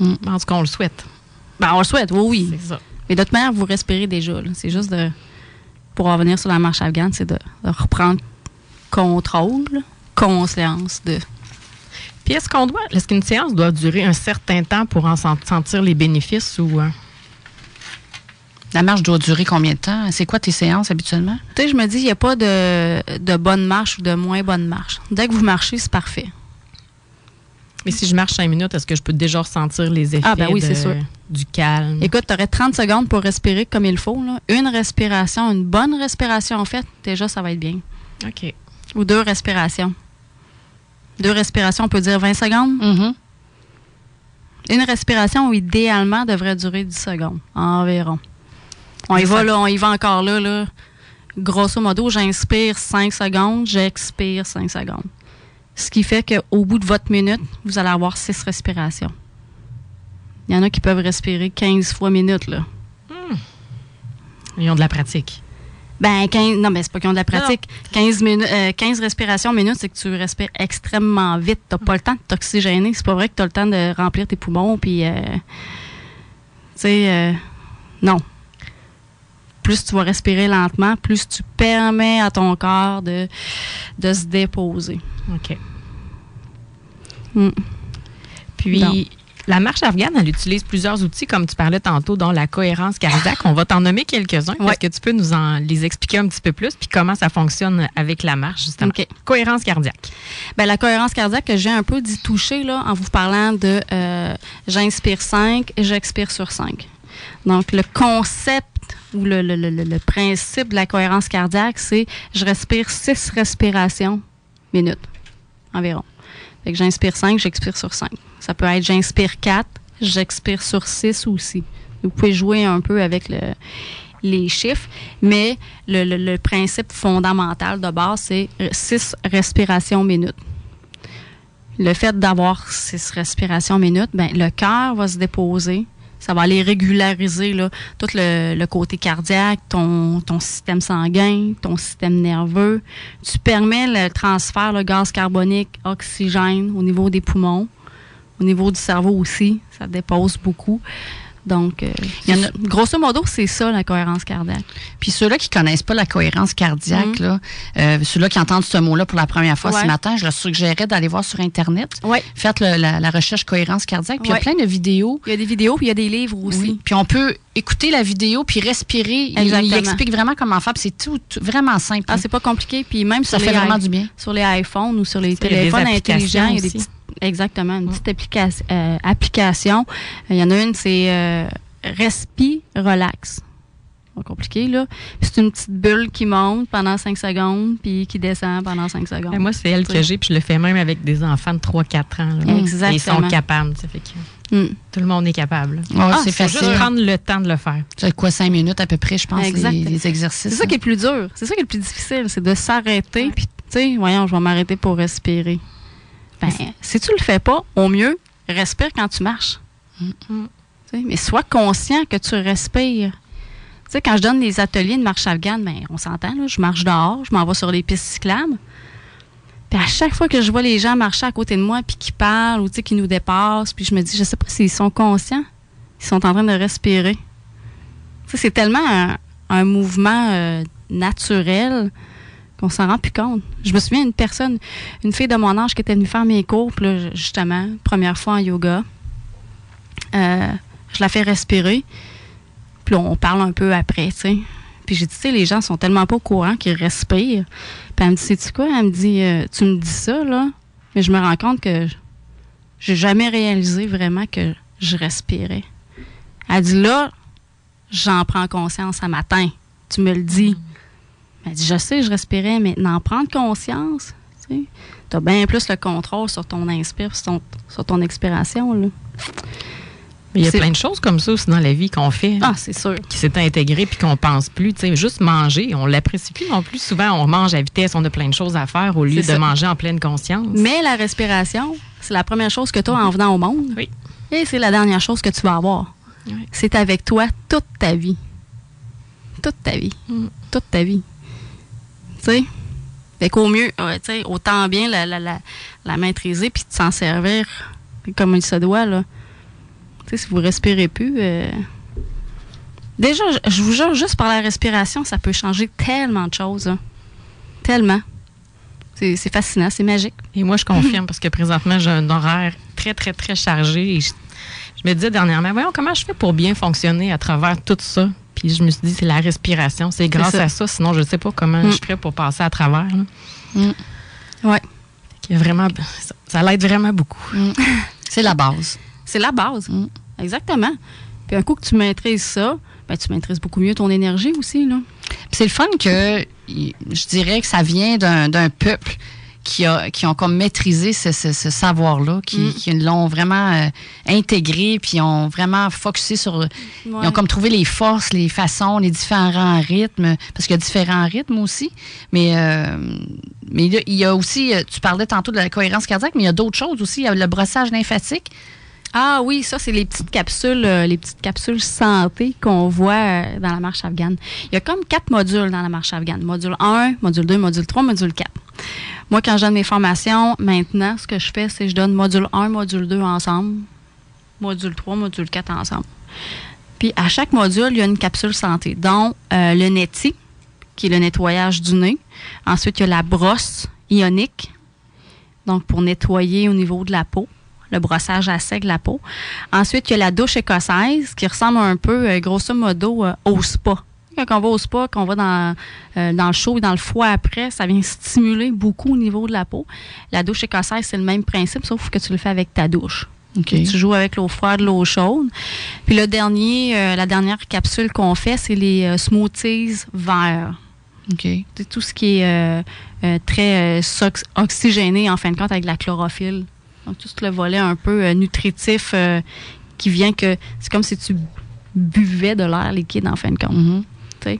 Mm. En tout cas, on le souhaite. Ben, on le souhaite, oui, oui. C'est ça. Mais d'autre manière, vous respirez déjà. C'est juste de pour revenir sur la marche afghane, c'est de, reprendre contrôle, conscience de. Puis est-ce qu'on doit, est-ce qu'une séance doit durer un certain temps pour en sentir les bénéfices ou euh? La marche doit durer combien de temps? C'est quoi tes séances habituellement? Tu sais, je me dis, il n'y a pas de, de bonne marche ou de moins bonne marche. Dès que vous marchez, c'est parfait. Mais si je marche cinq minutes, est-ce que je peux déjà ressentir les effets ah, ben oui, sûr. du calme? Écoute, tu aurais 30 secondes pour respirer comme il faut. Une respiration, une bonne respiration, en fait, déjà, ça va être bien. OK. Ou deux respirations. Deux respirations, on peut dire 20 secondes? Mm-hmm. Une respiration, idéalement, devrait durer 10 secondes, environ. On y va, là, on y va encore là, là. Grosso modo, j'inspire 5 secondes, j'expire 5 secondes. Ce qui fait qu'au bout de votre minute, vous allez avoir six respirations. Il y en a qui peuvent respirer 15 fois minute, là. Hmm. Ils ont de la pratique. Ben, 15, non, mais c'est pas qu'ils ont de la pratique. 15, minutes, 15 respirations minute, c'est que tu respires extrêmement vite. Tu n'as pas le temps de t'oxygéner. C'est pas vrai que tu as le temps de remplir tes poumons. Puis, euh, tu sais, euh, non. Plus tu vas respirer lentement, plus tu permets à ton corps de, de se déposer. OK. Hmm. Puis, la marche afghane, elle utilise plusieurs outils, comme tu parlais tantôt, dont la cohérence cardiaque. On va t'en nommer quelques-uns. Est-ce que tu peux nous en les expliquer un petit peu plus, puis comment ça fonctionne avec la marche, justement? Cohérence cardiaque. Bien, la cohérence cardiaque, j'ai un peu dit toucher là, en vous parlant de euh, j'inspire 5 et j'expire sur 5. Donc, le concept ou le, le, le, le principe de la cohérence cardiaque, c'est je respire 6 respirations minutes environ. Fait que j'inspire 5, j'expire sur 5. Ça peut être j'inspire 4, j'expire sur 6 aussi. Vous pouvez jouer un peu avec le, les chiffres, mais le, principe fondamental de base, c'est 6 respirations minutes. Le fait d'avoir 6 respirations minutes, ben, le cœur va se déposer ça va aller régulariser là, tout le, côté cardiaque, ton, ton système sanguin, ton système nerveux. Tu permets le transfert de gaz carbonique, oxygène au niveau des poumons, au niveau du cerveau aussi. Ça dépose beaucoup. Donc, euh, il y en a, grosso modo, c'est ça la cohérence cardiaque. Puis ceux-là qui connaissent pas la cohérence cardiaque, mm. là, euh, ceux-là qui entendent ce mot-là pour la première fois ce matin, je leur suggérerais d'aller voir sur Internet. Ouais. Faites la, recherche cohérence cardiaque. Puis il y a plein de vidéos. Il y a des vidéos, puis il y a des livres aussi. Puis on peut écouter la vidéo puis respirer. Il, explique vraiment comment faire. C'est tout, vraiment simple. Ah, c'est pas compliqué. Puis même ça fait vraiment du bien. Sur les iPhones ou sur les téléphones intelligents, il y a des petites Exactement, une petite euh, application. Il y en a une, c'est euh, Respi Relax. Pas compliqué, là. C'est une petite bulle qui monte pendant 5 secondes, puis qui descend pendant 5 secondes. Ben, moi, c'est elle que j'ai, puis je le fais même avec des enfants de 3-4 ans. Exactement. ils sont capables, ça fait que mm. tout le monde est capable. ah, c'est facile. juste prendre le temps de le faire. C'est quoi, 5 minutes à peu près, je pense, les, exercices. C'est ça qui est plus dur. C'est ça qui est le plus difficile, c'est de s'arrêter, puis, tu sais, voyons, je vais m'arrêter pour respirer. Ben, si tu le fais pas, au mieux, respire quand tu marches. Mm. Mais sois conscient que tu respires. Tu sais, quand je donne les ateliers de marche afghane, ben, on s'entend, je marche dehors, je m'en vais sur les pistes cyclables. Puis à chaque fois que je vois les gens marcher à côté de moi, puis qui parlent ou qui nous dépassent, puis je me dis, je sais pas s'ils sont conscients, ils sont en train de respirer. c'est tellement un, mouvement euh, naturel qu'on s'en rend plus compte. Je me souviens d'une personne, une fille de mon âge qui était venue faire mes cours, justement, première fois en yoga. Euh, je la fais respirer. Puis on parle un peu après, tu sais. Puis j'ai dit, tu sais, les gens sont tellement pas au courant qu'ils respirent. Puis elle me dit, sais-tu quoi? Elle me dit, euh, tu me dis ça, là, mais je me rends compte que j'ai jamais réalisé vraiment que je respirais. Elle dit, là, j'en prends conscience à matin. Tu me le dis. Elle dit, je sais, je respirais, mais n'en prendre conscience, tu as bien plus le contrôle sur ton inspire, sur ton, sur ton expiration, là. Il y a plein de choses comme ça aussi dans la vie qu'on fait. Ah, c'est sûr. Qui s'est intégré puis qu'on pense plus. Tu sais, juste manger, on l'apprécie plus non plus. Souvent, on mange à vitesse, on a plein de choses à faire au lieu de manger en pleine conscience. Mais la respiration, c'est la première chose que tu as en venant au monde. Oui. Et c'est la dernière chose que tu vas avoir. C'est avec toi toute ta vie. Toute ta vie. Mm. Toute ta vie. Tu sais? Fait qu'au mieux, tu sais, autant bien la, la, la, la maîtriser puis de s'en servir comme il se doit, là si vous respirez plus, euh, déjà, je vous jure, juste par la respiration, ça peut changer tellement de choses. Hein. Tellement. C'est fascinant, c'est magique. Et moi, je confirme parce que présentement, j'ai un horaire très, très, très chargé. Et je, me disais dernièrement, voyons comment je fais pour bien fonctionner à travers tout ça? Puis je me suis dit, c'est la respiration. C'est grâce à ça. Sinon, je ne sais pas comment mm. je ferais pour passer à travers. Mm. Oui. Vraiment, ça, l'aide vraiment beaucoup. Mm. C'est la base. C'est la base. Exactement. Puis un coup que tu maîtrises ça, ben, tu maîtrises beaucoup mieux ton énergie aussi. Là. c'est le fun que je dirais que ça vient d'un peuple qui, a, qui ont comme maîtrisé ce, savoir-là, qui, mm. qui l'ont vraiment euh, intégré, puis ont vraiment focusé sur... Ils ont comme trouvé les forces, les façons, les différents rythmes, parce qu'il y a différents rythmes aussi. Mais, euh, mais il y a aussi, euh, tu parlais tantôt de la cohérence cardiaque, mais il y a d'autres choses aussi. Il y a le brossage lymphatique. Ah oui, ça, c'est les petites capsules, euh, les petites capsules santé qu'on voit euh, dans la marche afghane. Il y a comme quatre modules dans la marche afghane. Module 1, module 2, module 3, module 4. Moi, quand je donne mes formations, maintenant, ce que je fais, c'est que je donne module 1, module 2 ensemble, module 3, module 4 ensemble. Puis, à chaque module, il y a une capsule santé, dont euh, le NETI, qui est le nettoyage du nez. Ensuite, il y a la brosse ionique, donc pour nettoyer au niveau de la peau le brossage à sec de la peau. Ensuite, il y a la douche écossaise qui ressemble un peu, euh, grosso modo, euh, au spa. Quand on va au spa, qu'on va dans, euh, dans le chaud et dans le froid après, ça vient stimuler beaucoup au niveau de la peau. La douche écossaise, c'est le même principe, sauf que tu le fais avec ta douche. Tu joues avec l'eau froide, l'eau chaude. Puis le dernier, la dernière capsule qu'on fait, c'est les smoothies verts. C'est tout ce qui est très oxygéné, en fin de compte, avec la chlorophylle. Donc, tout le volet un peu euh, nutritif euh, qui vient que c'est comme si tu buvais de l'air liquide en fin de compte. Mm-hmm.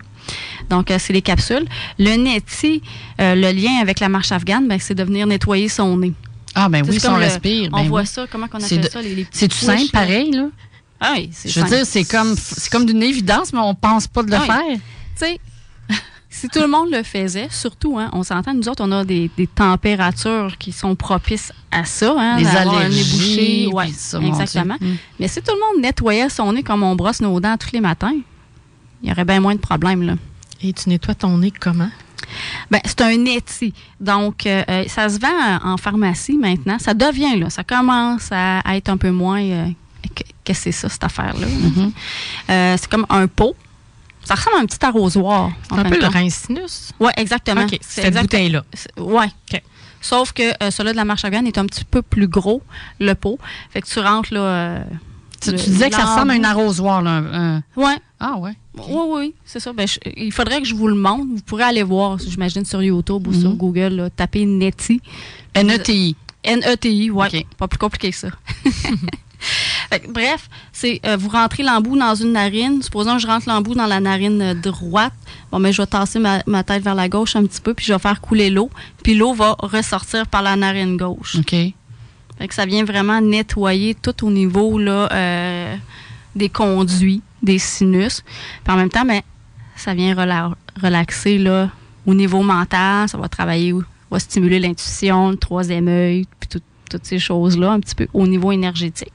Donc, euh, c'est les capsules. Le neti, le lien avec la marche afghane, ben, c'est de venir nettoyer son nez. Ah, ben oui, si on respire. on ben voit ça, comment on appelle ça? Les, c'est tout simple, pareil, là? Ah oui, c'est Je veux dire, c'est comme, c'est comme d'une évidence, mais on pense pas de le ah faire. Tu sais, si tout le monde le faisait, surtout, hein, on s'entend, nous autres, on a des, températures qui sont propices à ça. Hein, les allergies. Ouais, exactement. Mm. Mais si tout le monde nettoyait son nez comme on brosse nos dents tous les matins, il y aurait bien moins de problèmes. Là. Et tu nettoies ton nez comment? Ben, c'est un neti. Donc, euh, euh, ça se vend en pharmacie maintenant. Ça devient, là, ça commence à, être un peu moins. Euh, qu'est-ce que c'est ça, cette affaire-là? Mm-hmm. c'est comme un pot. Ça ressemble à un petit arrosoir. C'est un peu le rincinus? Oui, exactement. C'est cette bouteille-là. Oui. Sauf que celui de la marche à est un petit peu plus gros, le pot. Fait que tu rentres là. tu, disais que ça ressemble à un arrosoir, là. Oui. Ah, ouais. Oui, oui, c'est ça. Ben, il faudrait que je vous le montre. Vous pourrez aller voir, j'imagine, sur YouTube ou sur mhm. Google, là, taper NETI. N-E-T-I. N-E-T-I, oui. Pas plus compliqué que ça. bref, c'est euh, vous rentrez l'embout dans une narine. Supposons que je rentre l'embout dans la narine euh, droite. Bon, mais je vais tasser ma, tête vers la gauche un petit peu, puis je vais faire couler l'eau. Puis l'eau va ressortir par la narine gauche. OK. Fait que ça vient vraiment nettoyer tout au niveau là, euh, des conduits des sinus. Puis en même temps, mais ben, ça vient relaxer là, au niveau mental, ça va travailler, va stimuler l'intuition, le troisième œil, puis toutes ces choses-là, un petit peu au niveau énergétique.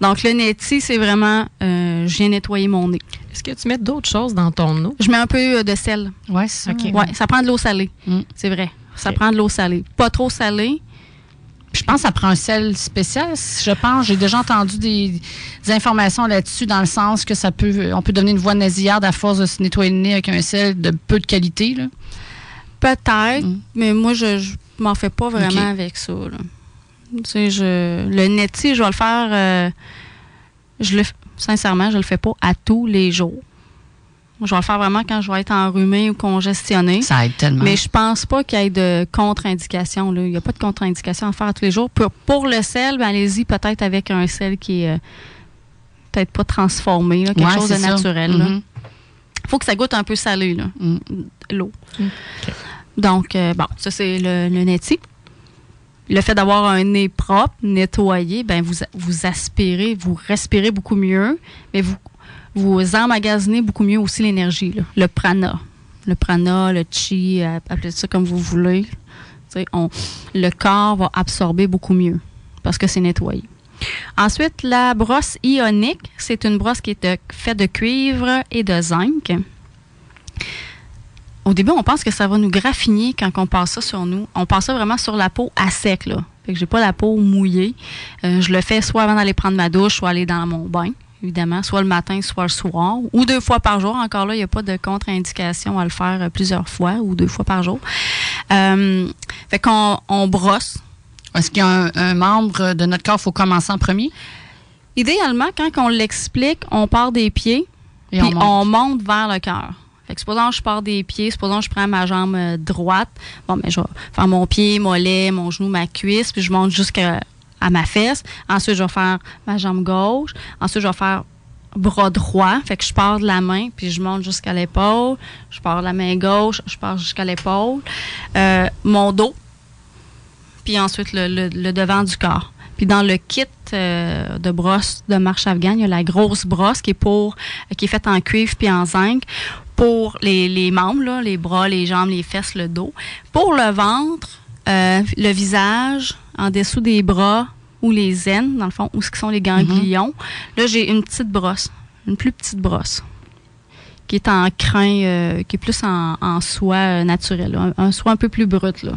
Donc, le neti, c'est vraiment, euh, je viens nettoyer mon nez. Est-ce que tu mets d'autres choses dans ton eau? Je mets un peu euh, de sel. Oui, c'est ça. Ouais, ça prend de l'eau salée. Mm. C'est vrai. Ça prend de l'eau salée. Pas trop salée, je pense que ça prend un sel spécial. Je pense, j'ai déjà entendu des, informations là-dessus dans le sens que ça peut, on peut donner une voix nasillarde à force de se nettoyer le nez avec un sel de peu de qualité. Peut-être, mm. mais moi, je, je m'en fais pas vraiment avec ça. Tu sais, je, le neti, je vais le faire. Euh, je le, sincèrement, je le fais pas à tous les jours. Je vais le faire vraiment quand je vais être enrhumé ou congestionné. Ça aide tellement. Mais je pense pas qu'il y ait de contre-indication. Il n'y a pas de contre-indication à faire tous les jours. Pour, le sel, ben, allez-y peut-être avec un sel qui est euh, peut-être pas transformé, quelque chose de naturel. Il mm-hmm. faut que ça goûte un peu salé, mm. l'eau. Mm. Donc, euh, bon, ça c'est le, le neti. Le fait d'avoir un nez propre, nettoyé, ben vous, aspirez, vous respirez beaucoup mieux, mais vous emmagasinez beaucoup mieux aussi l'énergie, le prana. Le prana, le chi, appelez ça comme vous voulez. le corps va absorber beaucoup mieux parce que c'est nettoyé. Ensuite, la brosse ionique, c'est une brosse qui est faite de cuivre et de zinc. Au début, on pense que ça va nous graffiner quand on passe ça sur nous. On passe ça vraiment sur la peau à sec. Là. Fait que j'ai pas la peau mouillée. Euh, je le fais soit avant d'aller prendre ma douche, soit aller dans mon bain évidemment, soit le matin, soit le soir, ou deux fois par jour. Encore là, il n'y a pas de contre-indication à le faire euh, plusieurs fois ou deux fois par jour. Euh, fait qu'on on brosse. Est-ce qu'il y a un, membre de notre corps qu'il faut commencer en premier? Idéalement, quand on l'explique, on part des pieds et on, monte. vers le cœur. Fait que supposons que je pars des pieds, supposons que je prends ma jambe euh, droite, bon, mais je vais faire mon pied, mollet, mon genou, ma cuisse, puis je monte jusqu'à à ma fesse. Ensuite, je vais faire ma jambe gauche. Ensuite, je vais faire bras droit. Fait que je pars de la main, puis je monte jusqu'à l'épaule. Je pars de la main gauche, je pars jusqu'à l'épaule. Euh, mon dos. Puis ensuite, le, devant du corps. Puis dans le kit euh, de brosse de marche afghane, il y a la grosse brosse qui est pour qui est faite en cuivre puis en zinc pour les, membres, les bras, les jambes, les fesses, le dos. Pour le ventre, euh, le visage, en dessous des bras ou les aines, dans le fond, où ce sont les ganglions. Mhm. Là, j'ai une petite brosse, une plus petite brosse, qui est en crin, euh, qui est plus en, soie euh, naturelle, un, soie un peu plus brut. Là.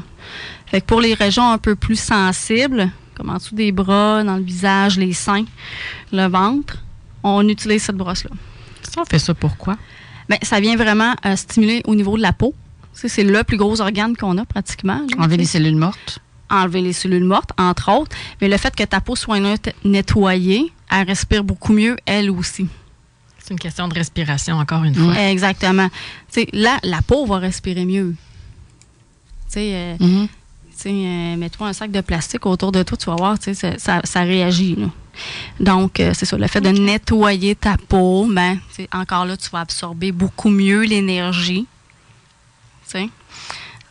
Fait que pour les régions un peu plus sensibles, comme en dessous des bras, dans le visage, les seins, le ventre, on utilise cette brosse-là. Ça, on fait ça pourquoi? Bien, ça vient vraiment euh, stimuler au niveau de la peau. C'est le plus gros organe qu'on a pratiquement. Enlever les cellules mortes enlever les cellules mortes, entre autres, mais le fait que ta peau soit nettoyée, elle respire beaucoup mieux, elle aussi. C'est une question de respiration, encore une fois. Exactement. là, la peau va respirer mieux. Tu sais, euh, mm-hmm. euh, mets-toi un sac de plastique autour de toi, tu vas voir, ça, ça, réagit. Donc, euh, c'est ça, le fait de nettoyer ta peau, ben, encore là, tu vas absorber beaucoup mieux l'énergie.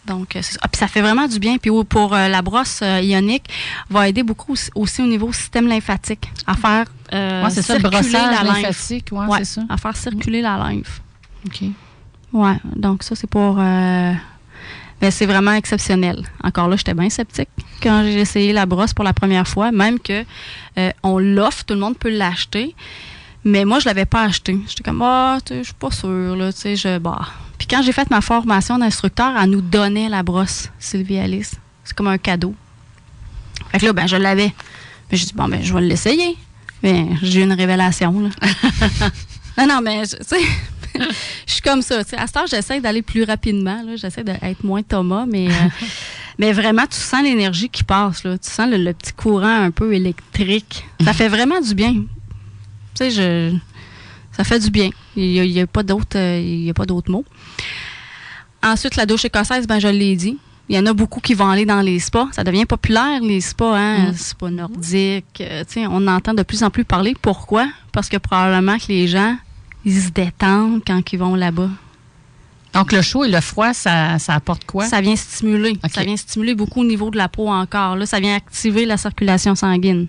Donc, euh, ah, puis ça fait vraiment du bien. Puis pour euh, la brosse euh, ionique, va aider beaucoup aussi, au niveau système lymphatique à faire euh, circuler la lymphatique, ouais, ça. À faire circuler la lymphe. OK. Ouais, donc ça, c'est pour. Ben, c'est vraiment exceptionnel. Encore là, j'étais bien sceptique quand j'ai essayé la brosse pour la première fois, même que euh, on l'offre, tout le monde peut l'acheter. Mais moi, je l'avais pas acheté. J'étais comme, ah, oh, je suis pas sûre, là, tu sais, je, bah. Puis quand j'ai fait ma formation d'instructeur, elle nous donnait la brosse, Sylvie Alice. C'est comme un cadeau. Fait que là, ben, je l'avais. Mais j'ai dit, bon, ben, je vais l'essayer. Mais j'ai eu une révélation, non, non, mais, tu sais, je suis comme ça. À ce temps, j'essaie d'aller plus rapidement. J'essaie d'être moins Thomas, mais, euh, mais vraiment, tu sens l'énergie qui passe. Là. Tu sens le, petit courant un peu électrique. Ça fait vraiment du bien. Tu sais, je, ça fait du bien. Il n'y a, pas d'autres euh, mots. Ensuite, la douche écossaise, ben, je l'ai dit. Il y en a beaucoup qui vont aller dans les spas. Ça devient populaire, les spas, hein? Mm. Spas nordiques. Euh, on entend de plus en plus parler. Pourquoi? Parce que probablement que les gens ils se détendent quand ils vont là-bas. Donc, le chaud et le froid, ça, apporte quoi? Ça vient stimuler. Ça vient stimuler beaucoup au niveau de la peau encore. Là, ça vient activer la circulation sanguine.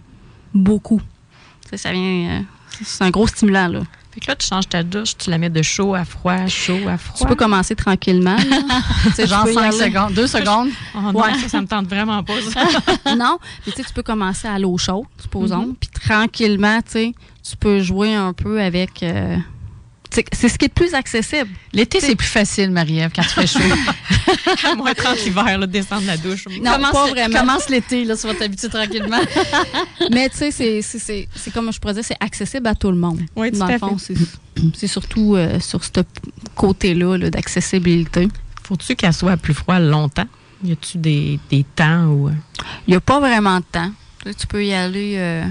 Beaucoup. Ça, vient. Euh, c'est un gros stimulant, là. Fait que là, tu changes ta douche, tu la mets de chaud à froid, chaud à froid. Tu peux commencer tranquillement. Genre 5 secondes, 2 secondes? Oh ouais. ça, ça me tente vraiment pas. non, mais tu peux commencer à l'eau chaude, supposons. Mm-hmm. Puis tranquillement, tu sais, tu peux jouer un peu avec. Euh, c'est ce qui est le plus accessible. L'été, c'est plus facile, Marie-Ève, quand tu fais chaud. à moins 30 l'hiver, descendre la douche. Non, commence, pas vraiment. Commence l'été, là, tu vas t'habituer tranquillement. Mais tu sais, c'est comme je pourrais dire, c'est accessible à tout le monde. Oui, tout Dans le fond, c'est surtout euh, sur ce côté-là -là, d'accessibilité. Faut-tu qu'elle soit plus froide longtemps? Y a-tu des, des, temps. Il euh? n'y a pas vraiment de temps. tu peux y aller... Euh,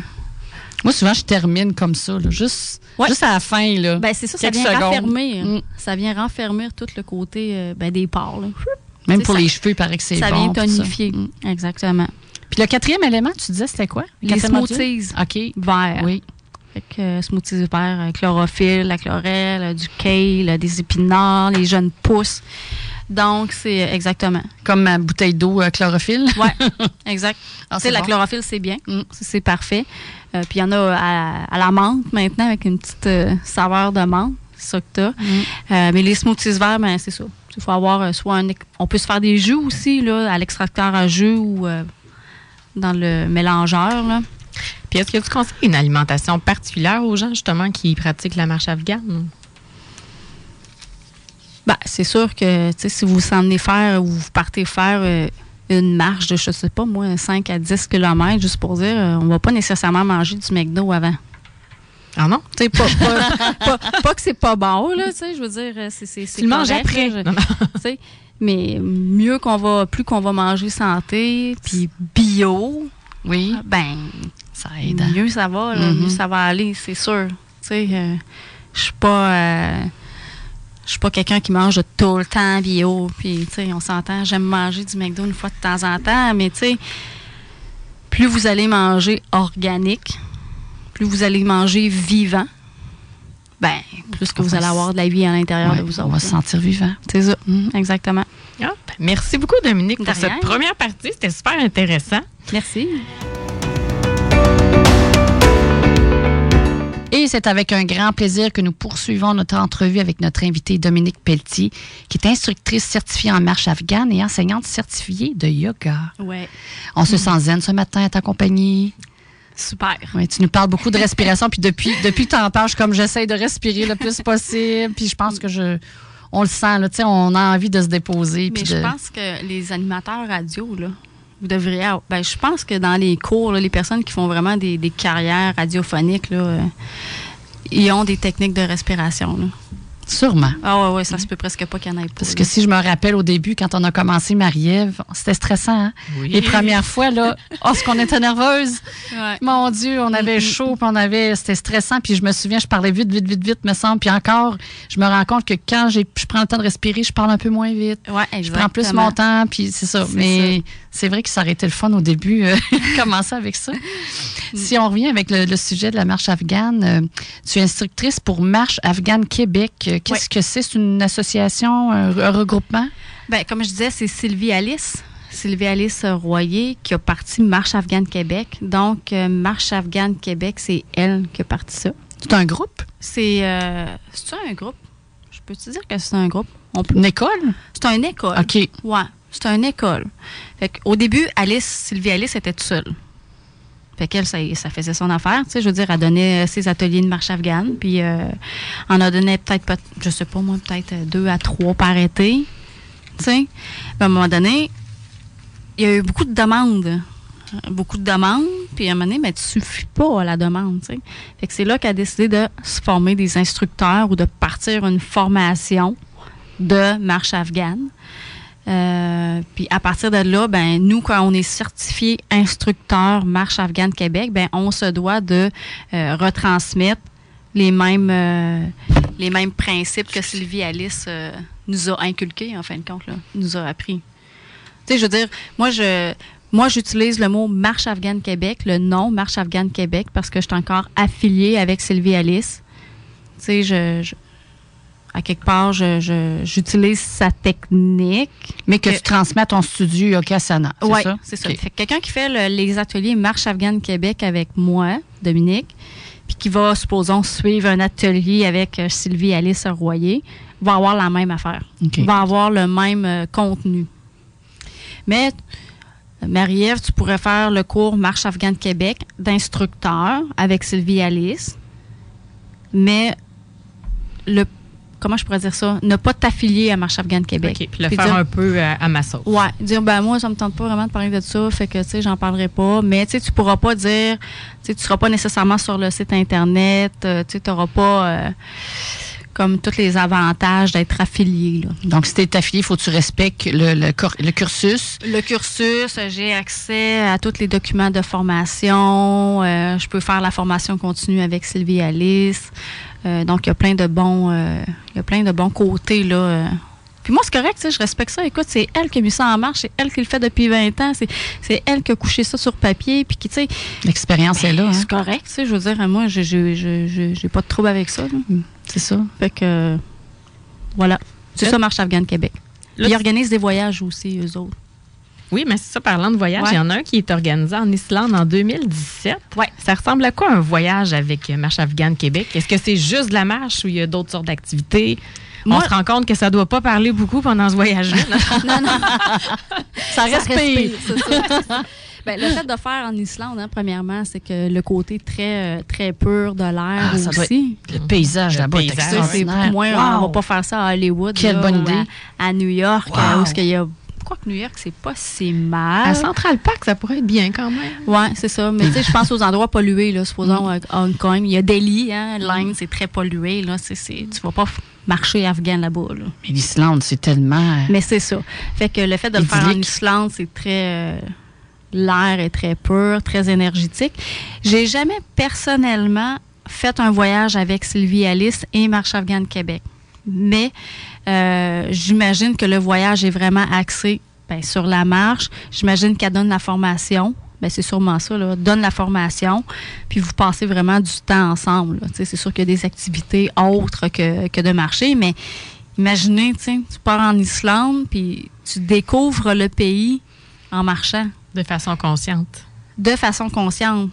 moi, souvent, je termine comme ça, juste, juste à la fin. Là, ben, c'est ça, ça vient renfermer. Mm. Ça vient renfermer tout le côté euh, ben, des pores. Même pour les cheveux, il paraît que c'est bon. Ça vient tonifier. Mm. Exactement. Puis le quatrième élément, tu disais, c'était quoi? Les smoothies OK. verts. Oui. Fait que, euh, smoothies verts, euh, chlorophylle, la chlorelle, du kale, des épinards, les jeunes pousses. Donc, c'est exactement. Comme ma bouteille d'eau chlorophylle? Oui, exact. Ah, la chlorophylle, c'est bien. Mm. C'est parfait. Euh, puis il y en a à, la menthe maintenant avec une petite euh, saveur de menthe. C'est ça que tu as. Mm. Euh, mais les smoothies verts, ben, c'est ça. Il faut avoir soit un. On peut se faire des jus aussi, là, à l'extracteur à jus ou dans le mélangeur. Là. Puis est-ce que tu conseilles une alimentation particulière aux gens justement qui pratiquent la marche afghane? Ben, c'est sûr que si vous vous emmenez faire ou vous partez faire une marche de, je sais pas, moi, 5 à 10 km, juste pour dire, euh, on va pas nécessairement manger du McDo avant. Ah non? Tu pas, pas, pas, que c'est pas bon, là, tu sais, je veux dire, euh, c'est Tu le manges après. mais mieux qu'on va, plus qu'on va manger santé, puis bio, oui. ben, ça aide. Mieux ça va, là, mieux mm-hmm. ça va aller, c'est sûr. Tu sais, euh, je suis pas je suis pas quelqu'un qui mange tout le temps bio. Puis, tu sais, on s'entend, j'aime manger du McDo une fois de temps en temps, mais tu sais, plus vous allez manger organique, plus vous allez manger vivant, ben, plus que vous allez avoir de la vie à l'intérieur de vous On va se sentir vivant. C'est ça, mm-hmm. exactement. Ah, ben, merci beaucoup, Dominique, pour cette première partie. C'était super intéressant. Merci. Et c'est avec un grand plaisir que nous poursuivons notre entrevue avec notre invitée Dominique Pelletier, qui est instructrice certifiée en marche afghane et enseignante certifiée de yoga. Ouais. On se sent zen ce matin à ta compagnie. Super. Oui, tu nous parles beaucoup de respiration, puis depuis, depuis que tu en parles, comme j'essaie de respirer le plus possible, puis je pense que je on le sent, là, on a envie de se déposer. Mais je pense que les animateurs radio, là, vous devriez. Ben, je pense que dans les cours, les personnes qui font vraiment des, carrières radiophoniques, là, euh, ils ont des techniques de respiration. Là. Sûrement. Ah ouais, ouais, ça se peut presque pas qu'il y en ait pas. Parce que si je me rappelle au début, quand on a commencé Marie-Ève, c'était stressant. Hein? Oui. Les premières fois, là, oh, ce qu'on était nerveuse. Mon Dieu, on avait chaud, puis on avait, c'était stressant. Puis je me souviens, je parlais vite, vite, vite, vite, me semble. Puis encore, je me rends compte que quand j'ai, je prends le temps de respirer, je parle un peu moins vite. Ouais, Je prends plus mon temps, puis c'est ça. Mais c'est vrai que ça aurait été le fun au début, euh, commencer avec ça. Si on revient avec le, sujet de la marche afghane, euh, tu es instructrice pour Marche Afghane Québec. Euh, qu'est-ce que c'est? C'est une association, un, regroupement? Bien, comme je disais, c'est Sylvie Alice. Sylvie Alice Royer qui a parti Marche Afghane Québec. Donc, Marche Afghane Québec, c'est elle qui a parti ça. C'est un groupe? C'est. c'est un groupe? peux-tu dire que c'est un groupe? Une école? C'est une école. OK. Ouais, c'est une école. Au début, Alice, Sylvie Alice était toute seule. Fait qu'elle, ça, faisait son affaire. Tu sais, je veux dire, elle donnait ses ateliers de marche afghane. Puis, euh, on en donnait peut-être, je sais pas moi, peut-être deux à trois par été. Tu sais. À un moment donné, il y a eu beaucoup de demandes. Beaucoup de demandes. Puis, à un moment donné, mais tu suffis pas à la demande. Tu sais. C'est là qu'elle a décidé de se former des instructeurs ou de partir une formation de marche afghane. Euh, puis à partir de là, ben nous quand on est certifié instructeur marche afghane Québec, ben on se doit de euh, retransmettre les mêmes euh, les mêmes principes que Sylvie Alice nous a inculqués en fin de compte nous a appris. Tu sais, je veux dire, moi je moi, j'utilise le mot Marche afghane Québec, le nom Marche afghane Québec, parce que je suis encore affiliée avec Sylvie Alice. Tu sais, je, à quelque part, j'utilise sa technique. Mais que, tu transmets à ton studio Yogasana. Oui, c'est ça? Quelqu'un qui fait les ateliers Marche Afghane Québec avec moi, Dominique, puis qui va, supposons, suivre un atelier avec euh, Sylvie Alice Royer, va avoir la même affaire. Va avoir le même euh, contenu. Mais Marie-Ève, tu pourrais faire le cours Marche Afghane Québec d'instructeur avec Sylvie Alice. Mais le comment je pourrais dire ça, ne pas t'affilier à Marche Afghane Québec. OK, puis le faire un peu euh, à, ma sauce. Ouais, dire ben moi ça me tente pas vraiment de parler de ça, fait que tu sais j'en parlerai pas, mais tu sais tu pourras pas dire tu sais tu seras pas nécessairement sur le site internet, euh, tu n'auras pas euh, comme tous les avantages d'être affilié. Là. Donc, si tu es affilié, il faut que tu respectes le, le, le, cursus. Le cursus, j'ai accès à tous les documents de formation. je peux faire la formation continue avec Sylvie Alice. Euh, donc, il y a plein de bons, euh, il y a plein de bons côtés, là. Euh. Puis moi, c'est correct, je respecte ça. Écoute, c'est elle qui a mis ça en marche, c'est elle qui le fait depuis 20 ans, c'est elle qui a couché ça sur papier, puis qui, tu sais... L'expérience est là. Hein. C'est correct, tu sais, je veux dire, moi, j'ai pas de trouble avec ça. C'est ça. Fait que, voilà. C'est ça, Marche Afghane Québec. ils organisent des voyages aussi, eux autres. Oui, mais c'est ça, parlant de voyage, il y en a un qui est organisé en Islande en 2017. Oui. Ça ressemble à quoi un voyage avec Marche Afghane Québec? Est-ce que c'est juste de la marche ou il y a d'autres sortes d'activités? On se rend compte que ça ne doit pas parler beaucoup pendant ce voyage-là. non, non. ça respire. Ben, le fait de faire en Islande, hein, premièrement, c'est que le côté très, euh, très pur de l'air ah, aussi. le paysage là-bas c'est moins, On va pas faire ça à Hollywood. Quelle bonne idée. À, New York, où il y a crois que New York, c'est pas si mal? À Central Park, ça pourrait être bien quand même. Oui, c'est ça. Mais tu sais, je pense aux endroits pollués, là, supposons à mm. Hong Kong. Il y a Delhi, hein, l'Inde, c'est très pollué. Là. C'est, c'est, tu vas pas marcher afghan là-bas. Là. Mais l'Islande, c'est tellement. Mais c'est ça. Fait que le fait de le faire en Islande, c'est très. Euh, l'air est très pur, très énergétique. J'ai jamais personnellement fait un voyage avec Sylvie Alice et Marche Afghane Québec. Mais euh, j'imagine que le voyage est vraiment axé ben, sur la marche. J'imagine qu'elle donne la formation. Ben, c'est sûrement ça, donne la formation, puis vous passez vraiment du temps ensemble. C'est sûr qu'il y a des activités autres que, que de marcher, mais imaginez, tu pars en Islande, puis tu découvres le pays en marchant. De façon consciente. De façon consciente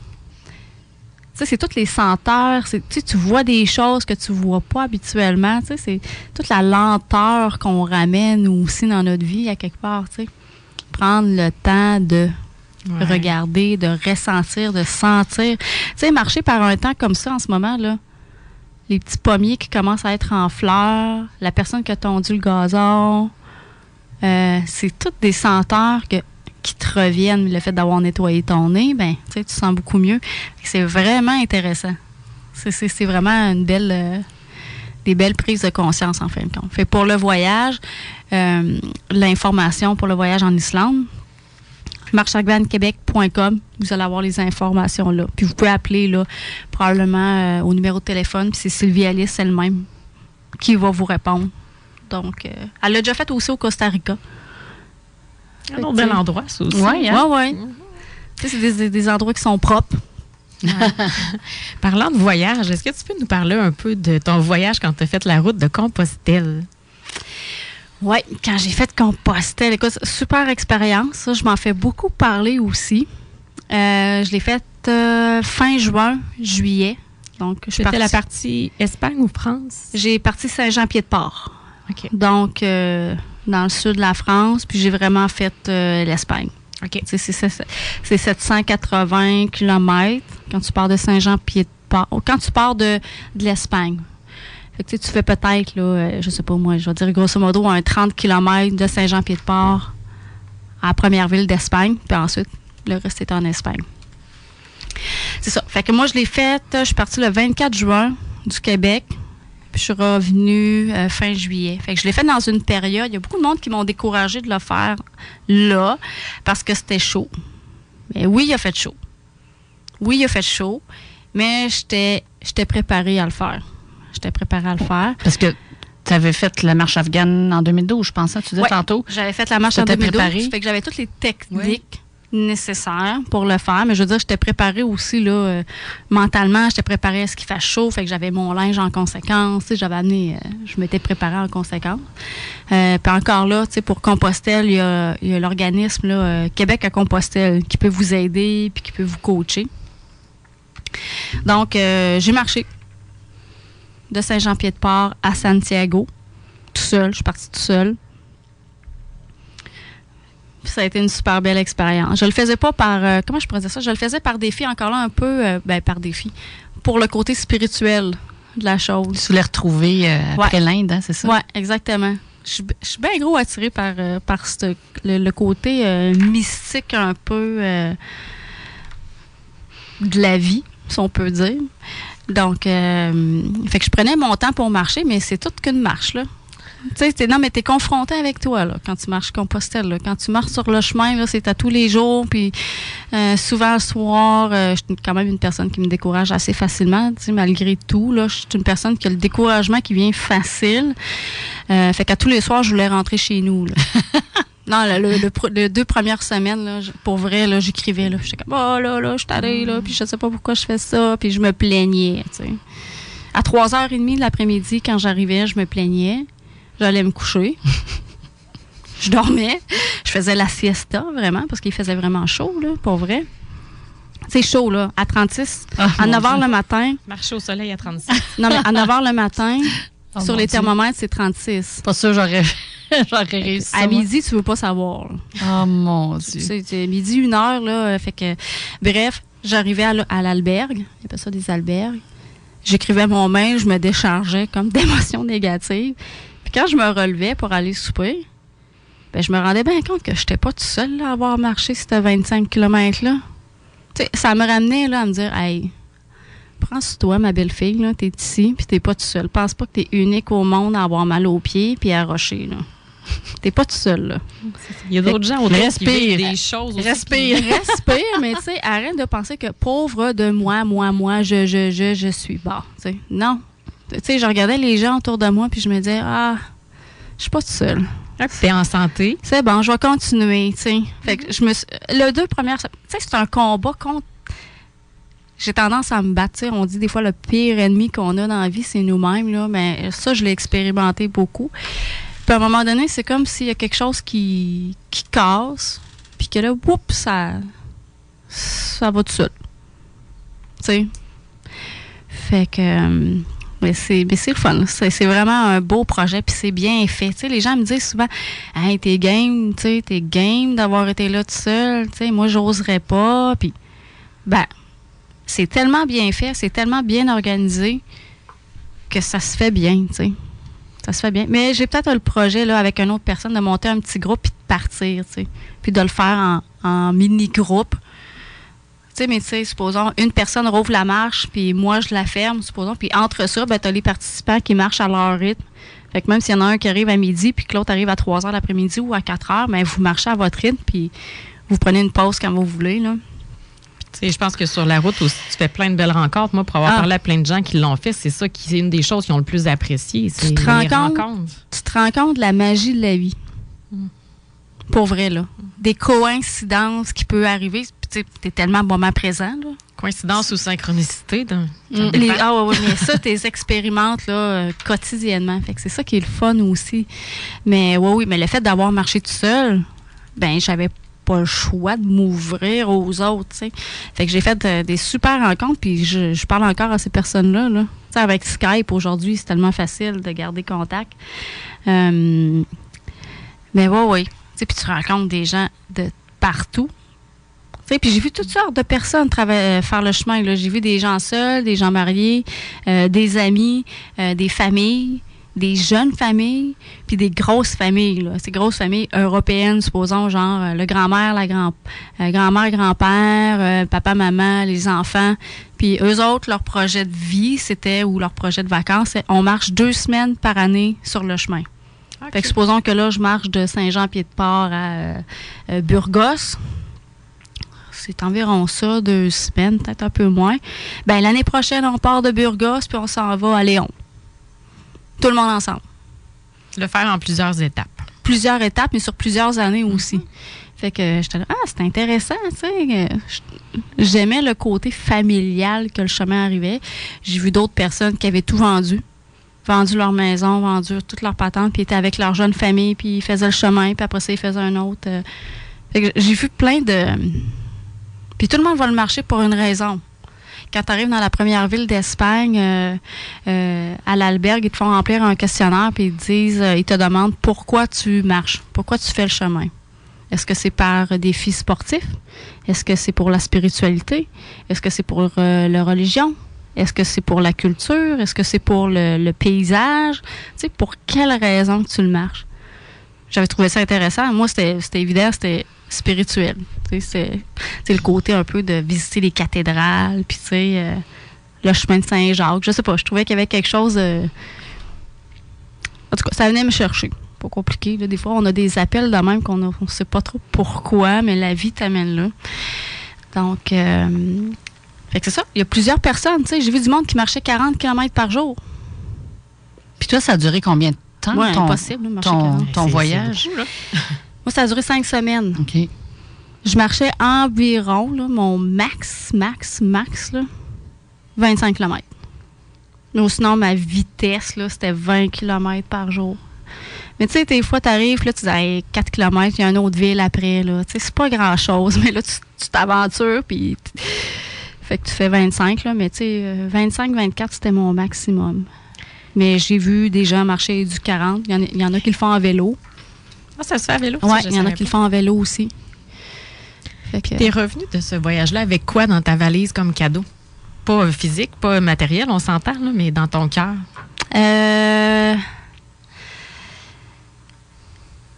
c'est toutes les senteurs. Tu vois des choses que tu vois pas habituellement. C'est toute la lenteur qu'on ramène aussi dans notre vie à quelque part. Prendre le temps de regarder, de ressentir, de sentir. Tu sais, marcher par un temps comme ça en ce moment, là, les petits pommiers qui commencent à être en fleurs, la personne qui a tondu le gazon, euh, c'est toutes des senteurs que qui te reviennent, le fait d'avoir nettoyé ton nez, ben, tu sens beaucoup mieux. C'est vraiment intéressant. C'est vraiment une belle, euh, des belles prises de conscience, en fin de compte. Fait pour le voyage, euh, l'information pour le voyage en Islande, marchagvanquebec.com, vous allez avoir les informations là. Puis vous pouvez appeler là, probablement euh, au numéro de téléphone, puis c'est Sylvie Alice elle-même qui va vous répondre. Donc, elle l'a déjà fait aussi au Costa Rica. Un autre bel endroit, ça aussi. Oui, hein? ouais, mm-hmm. C'est des, endroits qui sont propres. Parlant de voyage, est-ce que tu peux nous parler un peu de ton voyage quand tu as fait la route de Compostelle? Oui, quand j'ai fait Compostelle, écoute, super expérience. je m'en fais beaucoup parler aussi. Euh, je l'ai faite euh, fin juin, juillet. Donc, je la partie Espagne ou France? J'ai parti Saint-Jean-Pied-de-Port. Donc, euh, dans le sud de la France, puis j'ai vraiment fait euh, l'Espagne. OK. C'est 780 km quand tu pars de Saint-Jean-Pied-de-Port. Quand tu pars de, de l'Espagne. tu fais peut-être, là, euh, je sais pas moi, je vais dire grosso modo un 30 km de Saint-Jean-Pied-de-Port à la première ville d'Espagne, puis ensuite, le reste est en Espagne. C'est ça. Fait que moi, je l'ai faite, je suis partie le 24 juin du Québec. Puis je suis revenue euh, fin juillet. Fait que je l'ai fait dans une période. Il y a beaucoup de monde qui m'ont découragé de le faire là parce que c'était chaud. Mais oui, il a fait chaud. Oui, il a fait chaud. Mais j'étais, j'étais préparée à le faire. J'étais préparée à le faire. Parce que tu avais fait la marche afghane en 2012, je pense, hein, tu disais tantôt. J'avais fait la marche en 2012. Préparé. Fait que j'avais toutes les techniques nécessaire pour le faire. Mais je veux dire, j'étais préparée aussi là, euh, mentalement. J'étais préparée à ce qu'il fasse chaud. Fait que j'avais mon linge en conséquence. J'avais amené, euh, je m'étais préparée en conséquence. Euh, puis encore là, pour Compostelle, il y a, l'organisme Québec à Compostelle qui peut vous aider puis qui peut vous coacher. Donc, j'ai marché de Saint-Jean-Pied-de-Port à Santiago, tout seul. Je suis partie tout seule ça a été une super belle expérience. Je le faisais pas par euh, comment je pourrais dire ça, je le faisais par défi encore là un peu euh, ben, par défi pour le côté spirituel de la chose. Tu voulais retrouver euh, après l'Inde, hein, c'est ça? Ouais, exactement. Je, suis bien gros attirée par par le, côté mystique un peu de la vie, si on peut dire. Donc, fait que je prenais mon temps pour marcher, mais c'est toute qu'une marche là. Tu sais, non, mais t'es confronté avec toi, là, quand tu marches Compostelle. Là. Quand tu marches sur le chemin, c'est à tous les jours. Puis euh, souvent le soir, euh, je suis quand même une personne qui me décourage assez facilement, tu sais, malgré tout. Là, je suis une personne qui a le découragement qui vient facile. Euh, fait qu'à tous les soirs, je voulais rentrer chez nous. Là. Non, le, le, les deux premières semaines, là, pour vrai, là, j'écrivais. Là, j'étais comme, oh là, là, je suis là, puis je sais pas pourquoi je fais ça, puis je me plaignais, tu sais. À 3h30 de l'après-midi, quand j'arrivais, je me plaignais. J'allais me coucher. je dormais. Je faisais la siesta, vraiment, parce qu'il faisait vraiment chaud, là, pour vrai. C'est chaud, là, à 36. Ah, à 9 h le matin. Marcher au soleil à 36. non, mais à 9 h le matin, oh, sur les thermomètres, c'est 36. Pas sûr, j'aurais. J'aurais réussi. À midi, tu veux pas savoir. Oh mon Dieu. C'est midi, une heure, là. Fait que, bref, j'arrivais à l'albergue. Il y avait ça des albergues. J'écrivais mon mail, je me déchargeais comme d'émotions négatives quand je me relevais pour aller souper, ben, je me rendais bien compte que je n'étais pas toute seule à avoir marché ces 25 km-là. Ça me ramenait là, à me dire Hey, prends sur toi, ma belle-fille, tu es ici, puis t'es pas toute seule. Pense pas que tu es unique au monde à avoir mal aux pieds puis à rocher. Là. T'es pas tout seul, là. Il y a d'autres gens autour respire, qui des choses aussi. Respire, respire, mais tu sais, arrête de penser que pauvre de moi, moi, moi, je, je, je, je suis bas. Non, tu sais, je regardais les gens autour de moi, puis je me disais, ah, je suis pas toute seule. T'es en santé. C'est bon, je vais continuer, tu sais. Fait que je me le deux premières, tu sais, c'est un combat contre j'ai tendance à me battre. On dit des fois le pire ennemi qu'on a dans la vie, c'est nous-mêmes. Là, mais ça, je l'ai expérimenté beaucoup. Puis à un moment donné, c'est comme s'il y a quelque chose qui, qui casse, puis que là, oups, ça, ça va tout seul. Tu sais. Fait que. Mais c'est, le fun. C'est, vraiment un beau projet, puis c'est bien fait. les gens me disent souvent Hey, t'es game, t'es game d'avoir été là tout seul. sais moi, j'oserais pas. Puis, ben, c'est tellement bien fait, c'est tellement bien organisé que ça se fait bien, tu sais. Ça se fait bien. Mais j'ai peut-être le projet, là, avec une autre personne, de monter un petit groupe puis de partir, tu sais. Puis de le faire en, en mini-groupe mais tu sais, supposons, une personne rouvre la marche, puis moi, je la ferme, supposons. Puis entre ça, ben, tu as les participants qui marchent à leur rythme. Fait que même s'il y en a un qui arrive à midi, puis que l'autre arrive à 3 heures l'après-midi ou à 4 heures, ben, vous marchez à votre rythme, puis vous prenez une pause quand vous voulez, là. je pense que sur la route aussi, tu fais plein de belles rencontres. Moi, pour avoir ah. parlé à plein de gens qui l'ont fait, c'est ça qui est une des choses qui ont le plus apprécié. Tu te, rends compte, tu te rends compte de la magie de la vie? Hmm. Pour vrai, là. Des coïncidences qui peuvent arriver tu es tellement moment présent. Là. Coïncidence ou synchronicité? Dans, mm. ah oui, mais ça, tu les expérimentes là, euh, quotidiennement. Fait que c'est ça qui est le fun aussi. Mais oui, oui, mais le fait d'avoir marché tout seul, ben j'avais pas le choix de m'ouvrir aux autres. T'sais. Fait que j'ai fait des super rencontres, puis je, parle encore à ces personnes-là. Là. Avec Skype aujourd'hui, c'est tellement facile de garder contact. Euh, mais ouais, oui. Puis tu rencontres des gens de partout. Puis j'ai vu toutes sortes de personnes euh, faire le chemin. J'ai vu des gens seuls, des gens mariés, euh, des amis, des familles des jeunes familles, puis des grosses familles. Là. Ces grosses familles européennes, supposons, genre euh, le grand-mère, la grand, euh, grand-mère, grand-père, euh, papa, maman, les enfants. Puis eux autres, leur projet de vie, c'était, ou leur projet de vacances, on marche deux semaines par année sur le chemin. Fait que supposons que là, je marche de Saint-Jean-Pied-de-Port à Burgos c'est environ ça, deux semaines, peut-être un peu moins. Ben l'année prochaine, on part de Burgos puis on s'en va à Léon. Tout le monde ensemble. Le faire en plusieurs étapes. Plusieurs étapes, mais sur plusieurs années aussi. Fait que j'étais là, ah, c'est intéressant, tu sais. J'aimais le côté familial que le chemin arrivait. J'ai vu d'autres personnes qui avaient tout vendu. Vendu leur maison, vendu toute leur patente, puis étaient avec leur jeune famille, puis ils faisaient le chemin, puis après ça, ils faisaient un autre. Euh. j'ai vu plein de. Puis tout le monde va le marcher pour une raison quand tu arrives dans la première ville d'Espagne, euh, euh, à l'albergue, ils te font remplir un questionnaire puis ils te disent, euh, ils te demandent pourquoi tu marches, pourquoi tu fais le chemin. Est-ce que c'est par défi sportif? Est-ce que c'est pour la spiritualité? Est-ce que c'est pour la religion? Est-ce que c'est pour la culture? Est-ce que c'est pour le, paysage? Tu sais, pour quelle raison tu le marches? J'avais trouvé ça intéressant. Moi, c'était évident, c'était spirituel. C'est le côté un peu de visiter les cathédrales, puis tu sais, euh, le chemin de Saint-Jacques. Je sais pas, je trouvais qu'il y avait quelque chose. en tout cas, ça venait me chercher. Pas compliqué. Des fois, on a des appels de même qu'on ne sait pas trop pourquoi, mais la vie t'amène là. Donc, euh, c'est ça. Il y a plusieurs personnes. J'ai vu du monde qui marchait 40 km par jour. Puis toi, ça a duré combien de temps, ton, impossible, ton, ton voyage? Moi, ça a duré cinq semaines. OK. Je marchais environ, là, mon max, max, max, là, 25 km. Mais sinon, ma vitesse, là, c'était 20 km par jour. Mais tu sais, des fois, tu arrives, là, tu dis, 4 km, il y a une autre ville après, là. Tu sais, c'est pas grand-chose, mais là, tu t'aventures, puis. Fait que tu fais 25, là, mais tu sais, 25, 24, c'était mon maximum. Mais j'ai vu des gens marcher du 40. Il y, en a qui le font en vélo. Ah, ça se fait à vélo? Oui, il y en a qui le font en vélo aussi. Tu es revenu de ce voyage-là avec quoi dans ta valise comme cadeau? Pas physique, pas matériel, on s'entend, mais dans ton cœur? Euh...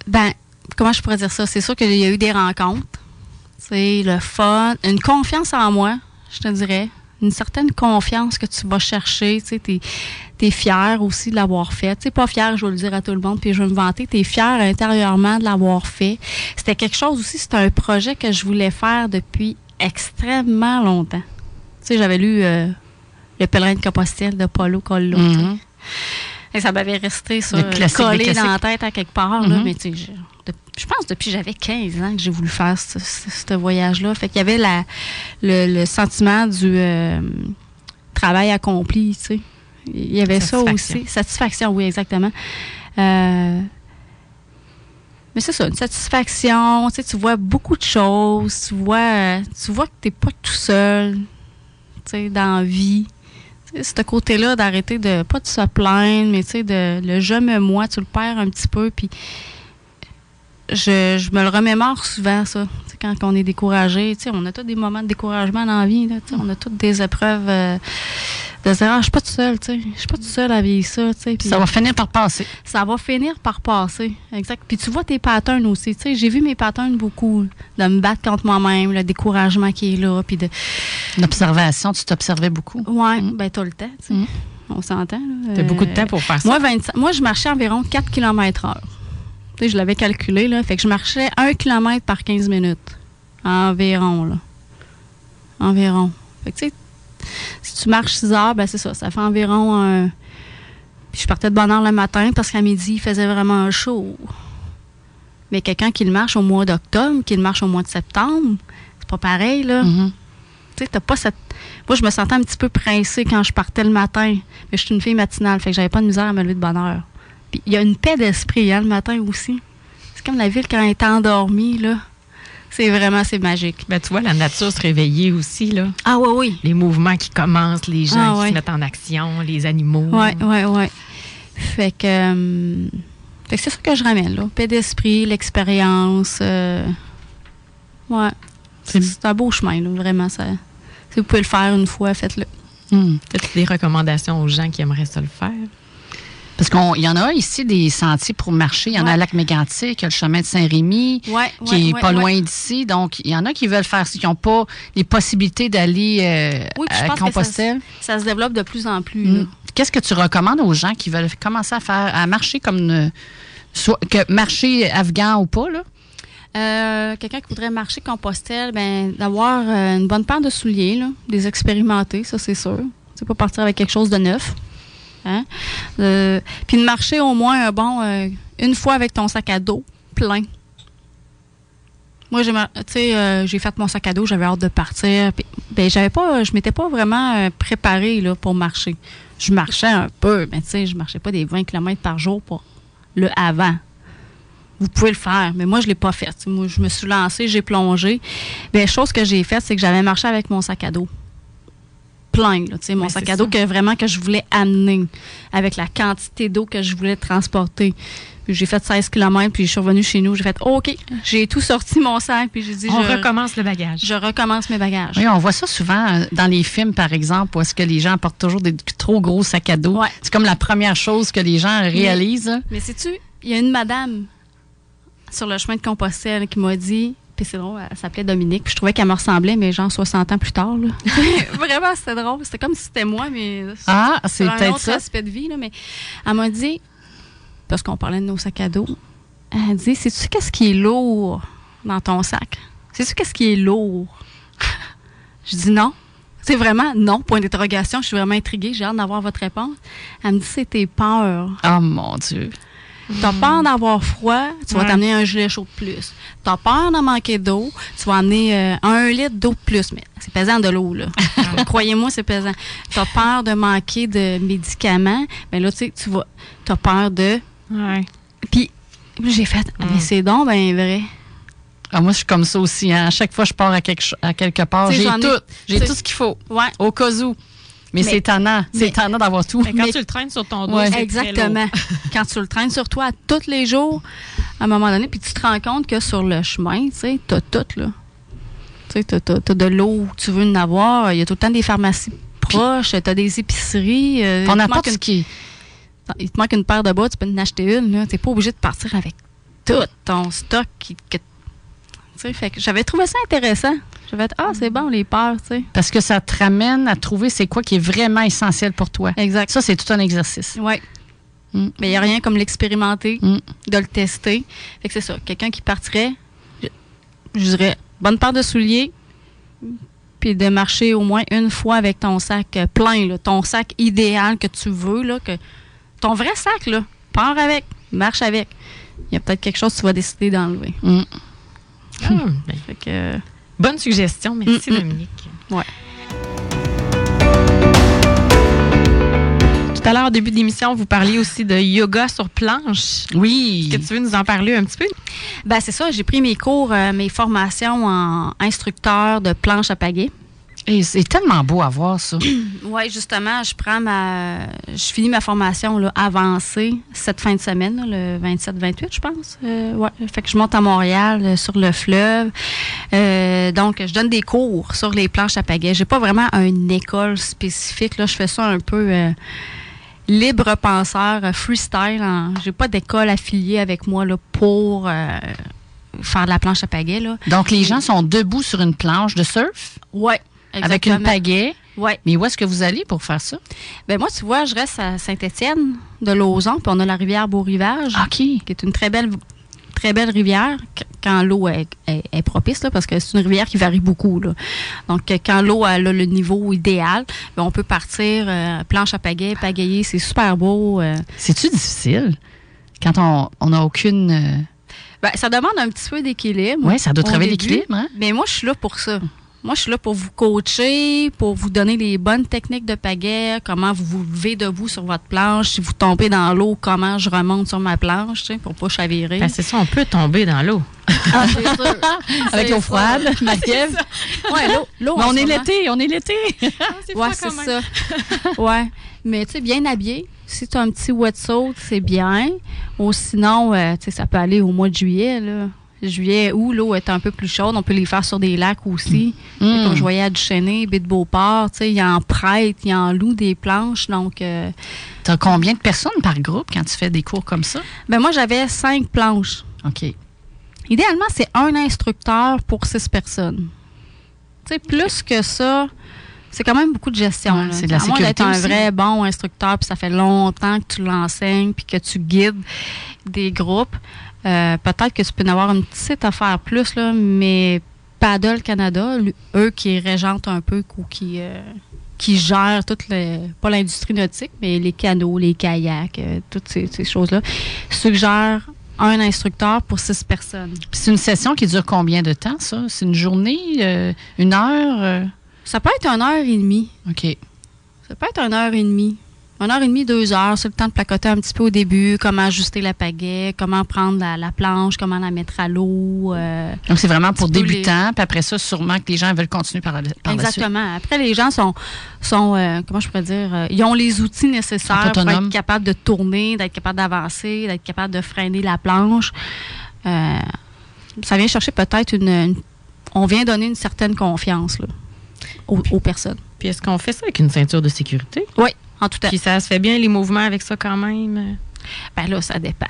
Ben, comment je pourrais dire ça? C'est sûr qu'il y a eu des rencontres. C'est le fun, une confiance en moi, je te dirais. Une certaine confiance que tu vas chercher. Tu sais, es fier aussi de l'avoir fait. Tu pas fier, je vais le dire à tout le monde, puis je vais me vanter. Tu es fier intérieurement de l'avoir fait. C'était quelque chose aussi, c'était un projet que je voulais faire depuis extrêmement longtemps. Tu sais, j'avais lu euh, Le pèlerin de Compostelle de Paulo Coelho. Mm-hmm. Et ça m'avait resté ça, collé dans la tête à quelque part. là, mm-hmm. mais tu sais, je, pense depuis j'avais 15 ans que j'ai voulu faire ce, voyage-là. Fait qu'il y avait la, le, sentiment du euh, travail accompli, tu sais. Il y avait ça aussi. Satisfaction, oui, exactement. Euh, mais c'est ça, une satisfaction. Tu, sais, tu vois beaucoup de choses. Tu vois, tu vois que tu n'es pas tout seul tu sais, dans la vie. Ce côté-là d'arrêter de, pas de se plaindre, mais tu sais, de le je me moi, tu le perds un petit peu. Puis je, je me le remémore souvent, ça. quand on est découragé, tu sais, on a tous des moments de découragement dans la vie. Là, on a toutes des épreuves. Euh, de dire, ah, je suis pas tout seul, tu sais. Je suis pas tout seul à vivre ça, tu sais. Ça va finir par passer. Ça va finir par passer, exact. Puis tu vois tes patterns aussi, tu sais. J'ai vu mes patterns beaucoup, de me battre contre moi-même, le découragement qui est là, puis de... L'observation, tu t'observais beaucoup. Oui, mm. ben tout le temps, tu sais. Mm. On s'entend, Tu as beaucoup de temps pour faire ça. Moi, moi je marchais environ 4 km heure. Tu sais, je l'avais calculé, là. Fait que je marchais 1 km par 15 minutes. Environ, là. Environ. Fait que, tu sais, si tu marches 6 heures, ben c'est ça. Ça fait environ un. Puis je partais de bonne heure le matin parce qu'à midi, il faisait vraiment chaud. Mais quelqu'un qui le marche au mois d'octobre, qui le marche au mois de septembre, c'est pas pareil, là. Mm-hmm. Tu sais, t'as pas cette. Moi, je me sentais un petit peu pressée quand je partais le matin. Mais je suis une fille matinale, fait que j'avais pas de misère à me lever de bonne heure. Puis il y a une paix d'esprit, hein, le matin aussi. C'est comme la ville quand elle est endormie, là. C'est vraiment, c'est magique. Ben, tu vois, la nature se réveiller aussi, là. Ah oui, oui. Les mouvements qui commencent, les gens ah qui se mettent en action, les animaux. Oui, oui, oui. Fait que, euh, fait que c'est ça que je ramène, là. Paix d'esprit, l'expérience. Euh, ouais. C'est un beau chemin, là, vraiment. Ça, si vous pouvez le faire une fois, faites-le. Hmm. Des recommandations aux gens qui aimeraient ça le faire? Parce qu'il y en a ici des sentiers pour marcher. Il y en a à Lac Mégantic, il y a le chemin de Saint-Rémy, qui est pas loin d'ici. Donc, il y en a qui veulent faire ça, qui n'ont pas les possibilités d'aller euh, à Compostelle. Ça, se développe de plus en plus. Hmm. Qu'est-ce que tu recommandes aux gens qui veulent commencer à faire, à marcher comme soit que marcher afghan ou pas, là? Euh, quelqu'un qui voudrait marcher Compostelle, ben d'avoir euh, une bonne paire de souliers, là, des expérimentés, ça c'est sûr. C'est pas partir avec quelque chose de neuf. Hein? Euh, puis de marcher au moins bon une fois avec ton sac à dos plein. Moi, j'ai, j'ai fait mon sac à dos, j'avais hâte de partir. ben, j'avais pas, je m'étais pas vraiment préparée là, pour marcher. Je marchais un peu, mais tu sais, je marchais pas des 20 km par jour pour le avant vous pouvez le faire. Mais moi, je l'ai pas fait. Moi, je me suis lancée, j'ai plongé. Bien, chose que j'ai faite, c'est que j'avais marché avec mon sac à dos. Plein, là, mon sac à dos que vraiment que je voulais amener avec la quantité d'eau que je voulais transporter. Puis j'ai fait 16 km, puis je suis revenue chez nous. J'ai fait OK, j'ai tout sorti mon sac, puis j'ai dit On recommence le bagage. Je recommence mes bagages. Oui, on voit ça souvent euh, dans les films, par exemple, où est-ce que les gens portent toujours des trop gros sacs à dos. C'est comme la première chose que les gens réalisent. Mais, mais sais-tu, il y a une madame sur le chemin de Compostelle qui m'a dit, puis c'est drôle, elle s'appelait Dominique, puis je trouvais qu'elle me ressemblait, mais genre 60 ans plus tard. Vraiment, c'était drôle. C'était comme si c'était moi, mais ah, c'est un autre aspect de vie. Là, mais elle m'a dit, parce qu'on parlait de nos sacs à dos, elle dit, sais-tu qu'est-ce qui est lourd dans ton sac? Sais-tu qu'est-ce qui est lourd? je dis non. C'est vraiment non, point d'interrogation. Je suis vraiment intriguée. J'ai hâte d'avoir votre réponse. Elle me dit, c'est tes peurs. Oh mon Dieu. T'as peur d'avoir froid, tu vas t'amener un gilet chaud de plus. T'as peur de manquer d'eau, tu vas amener euh, un litre d'eau de plus. Mais c'est pesant de l'eau, là. Croyez-moi, c'est pesant. T'as peur de manquer de médicaments, mais là, tu sais, tu vas. T'as peur de. Ouais. Puis, j'ai fait, mais mm. c'est donc ben vrai. Ah, moi, je suis comme ça aussi. Hein. À chaque fois que je pars à quelque, à quelque part, j'ai tout. J'ai tout ce qu'il faut. Ouais. Au cas où. Mais, c'est étonnant. C'est étonnant d'avoir tout. Mais quand tu le traînes sur ton dos, c'est Exactement. quand tu le traînes sur toi tous les jours, à un moment donné, puis tu te rends compte que sur le chemin, tu sais, t'as tout, là. Tu sais, t'as, as, de l'eau, tu veux en avoir. Il y a tout le temps des pharmacies proches, t'as des épiceries. Euh, on n'importe une... qui? Il te manque une paire de bas, tu peux en acheter une, là. T'es pas obligé de partir avec tout ton stock qui, que fait que j'avais trouvé ça intéressant. J'avais dit, ah, c'est bon, les peurs, tu sais. Parce que ça te ramène à trouver c'est quoi qui est vraiment essentiel pour toi. Exact. Ça, c'est tout un exercice. Oui. Mm. Mais il n'y a rien comme l'expérimenter, mm. de le tester. Fait que c'est ça. Quelqu'un qui partirait, je, dirais, bonne paire de souliers, puis de marcher au moins une fois avec ton sac plein, ton sac idéal que tu veux, là, que ton vrai sac, là, pars avec, marche avec. Il y a peut-être quelque chose que tu vas décider d'enlever. Mm. Ah, ben. Bonne suggestion. Merci, mm, mm. Dominique. Ouais. Tout à l'heure, au début d'émission, vous parliez aussi de yoga sur planche. Oui. Est-ce que tu veux nous en parler un petit peu? Ben, c'est ça. J'ai pris mes cours, euh, mes formations en instructeur de planche à pagaie. Et c'est tellement beau à voir ça. oui, justement, je prends ma. Je finis ma formation là, avancée cette fin de semaine, le 27-28, je pense. Euh, ouais. Fait que je monte à Montréal euh, sur le fleuve. Euh, donc, je donne des cours sur les planches à pagaie. J'ai pas vraiment une école spécifique. Là. Je fais ça un peu libre penseur, freestyle. J'ai pas d'école affiliée avec moi là, pour faire de la planche à pagaie. Là. Donc, les gens sont debout sur une planche de surf? Oui. Avec une pagaie. Oui. Mais où est-ce que vous allez pour faire ça? Ben moi, tu vois, je reste à Saint-Étienne de Lauson, puis on a la rivière Beau-Rivage, qui est une très belle très belle rivière quand l'eau est, propice, parce que c'est une rivière qui varie beaucoup. Là. Donc, quand l'eau a le niveau idéal, ben, on peut partir euh, planche à pagaie, pagayer, c'est super beau. Euh. C'est-tu difficile quand on n'a aucune... Euh, ben, ça demande un petit peu d'équilibre. Oui, ça doit travailler l'équilibre. Hein? Mais moi, je suis là pour ça. Moi, je suis là pour vous coacher, pour vous donner les bonnes techniques de pagaie, comment vous vous levez debout sur votre planche. Si vous tombez dans l'eau, comment je remonte sur ma planche, tu sais, pour pas chavirer. Ben, c'est ça, on peut tomber dans l'eau. Ah, Avec l'eau froide, Marie-Ève. Ouais, l'eau. on est l'été, on est l'été. Ah, ouais, c'est ça. ouais. Mais tu sais, bien habillé. Si tu as un petit wetsuit, c'est bien. Ou sinon, euh, tu sais, ça peut aller au mois de juillet, là juillet, où l'eau est un peu plus chaude. On peut les faire sur des lacs aussi. Mm. Comme je voyais à Duchesnay, Baie de Beauport, il y en prête, il y en loue des planches. Donc, euh, tu as combien de personnes par groupe quand tu fais des cours comme ça? Ben moi, j'avais cinq planches. OK. Idéalement, c'est un instructeur pour six personnes. Tu sais, plus que ça, c'est quand même beaucoup de gestion. c'est de la sécurité d'être un vrai bon instructeur, puis ça fait longtemps que tu l'enseignes, puis que tu guides des groupes. Euh, peut-être que tu peux en avoir une petite affaire plus, là, mais Paddle Canada, eux qui régentent un peu ou qui, euh, qui gèrent toute les, pas l'industrie nautique, mais les canaux, les kayaks, euh, toutes ces, choses-là, suggèrent un instructeur pour six personnes. C'est une session qui dure combien de temps, ça? C'est une journée, une heure? Ça peut être une heure et demie. OK. Ça peut être une heure et demie une heure et demie, deux heures, c'est le temps de placoter un petit peu au début, comment ajuster la pagaie, comment prendre la, planche, comment la mettre à l'eau. Euh, Donc, c'est vraiment pour débutants, puis après ça, sûrement que les gens veulent continuer par, la, par Exactement. Après, les gens sont, sont euh, comment je pourrais dire, euh, ils ont les outils nécessaires pour être capables de tourner, d'être capables d'avancer, d'être capables de freiner la planche. ça vient chercher peut-être une, On vient donner une certaine confiance là, aux, aux personnes. Puis est-ce qu'on fait ça avec une ceinture de sécurité? Oui. En tout cas. Puis ça se fait bien les mouvements avec ça quand même? Ben là, ça dépend.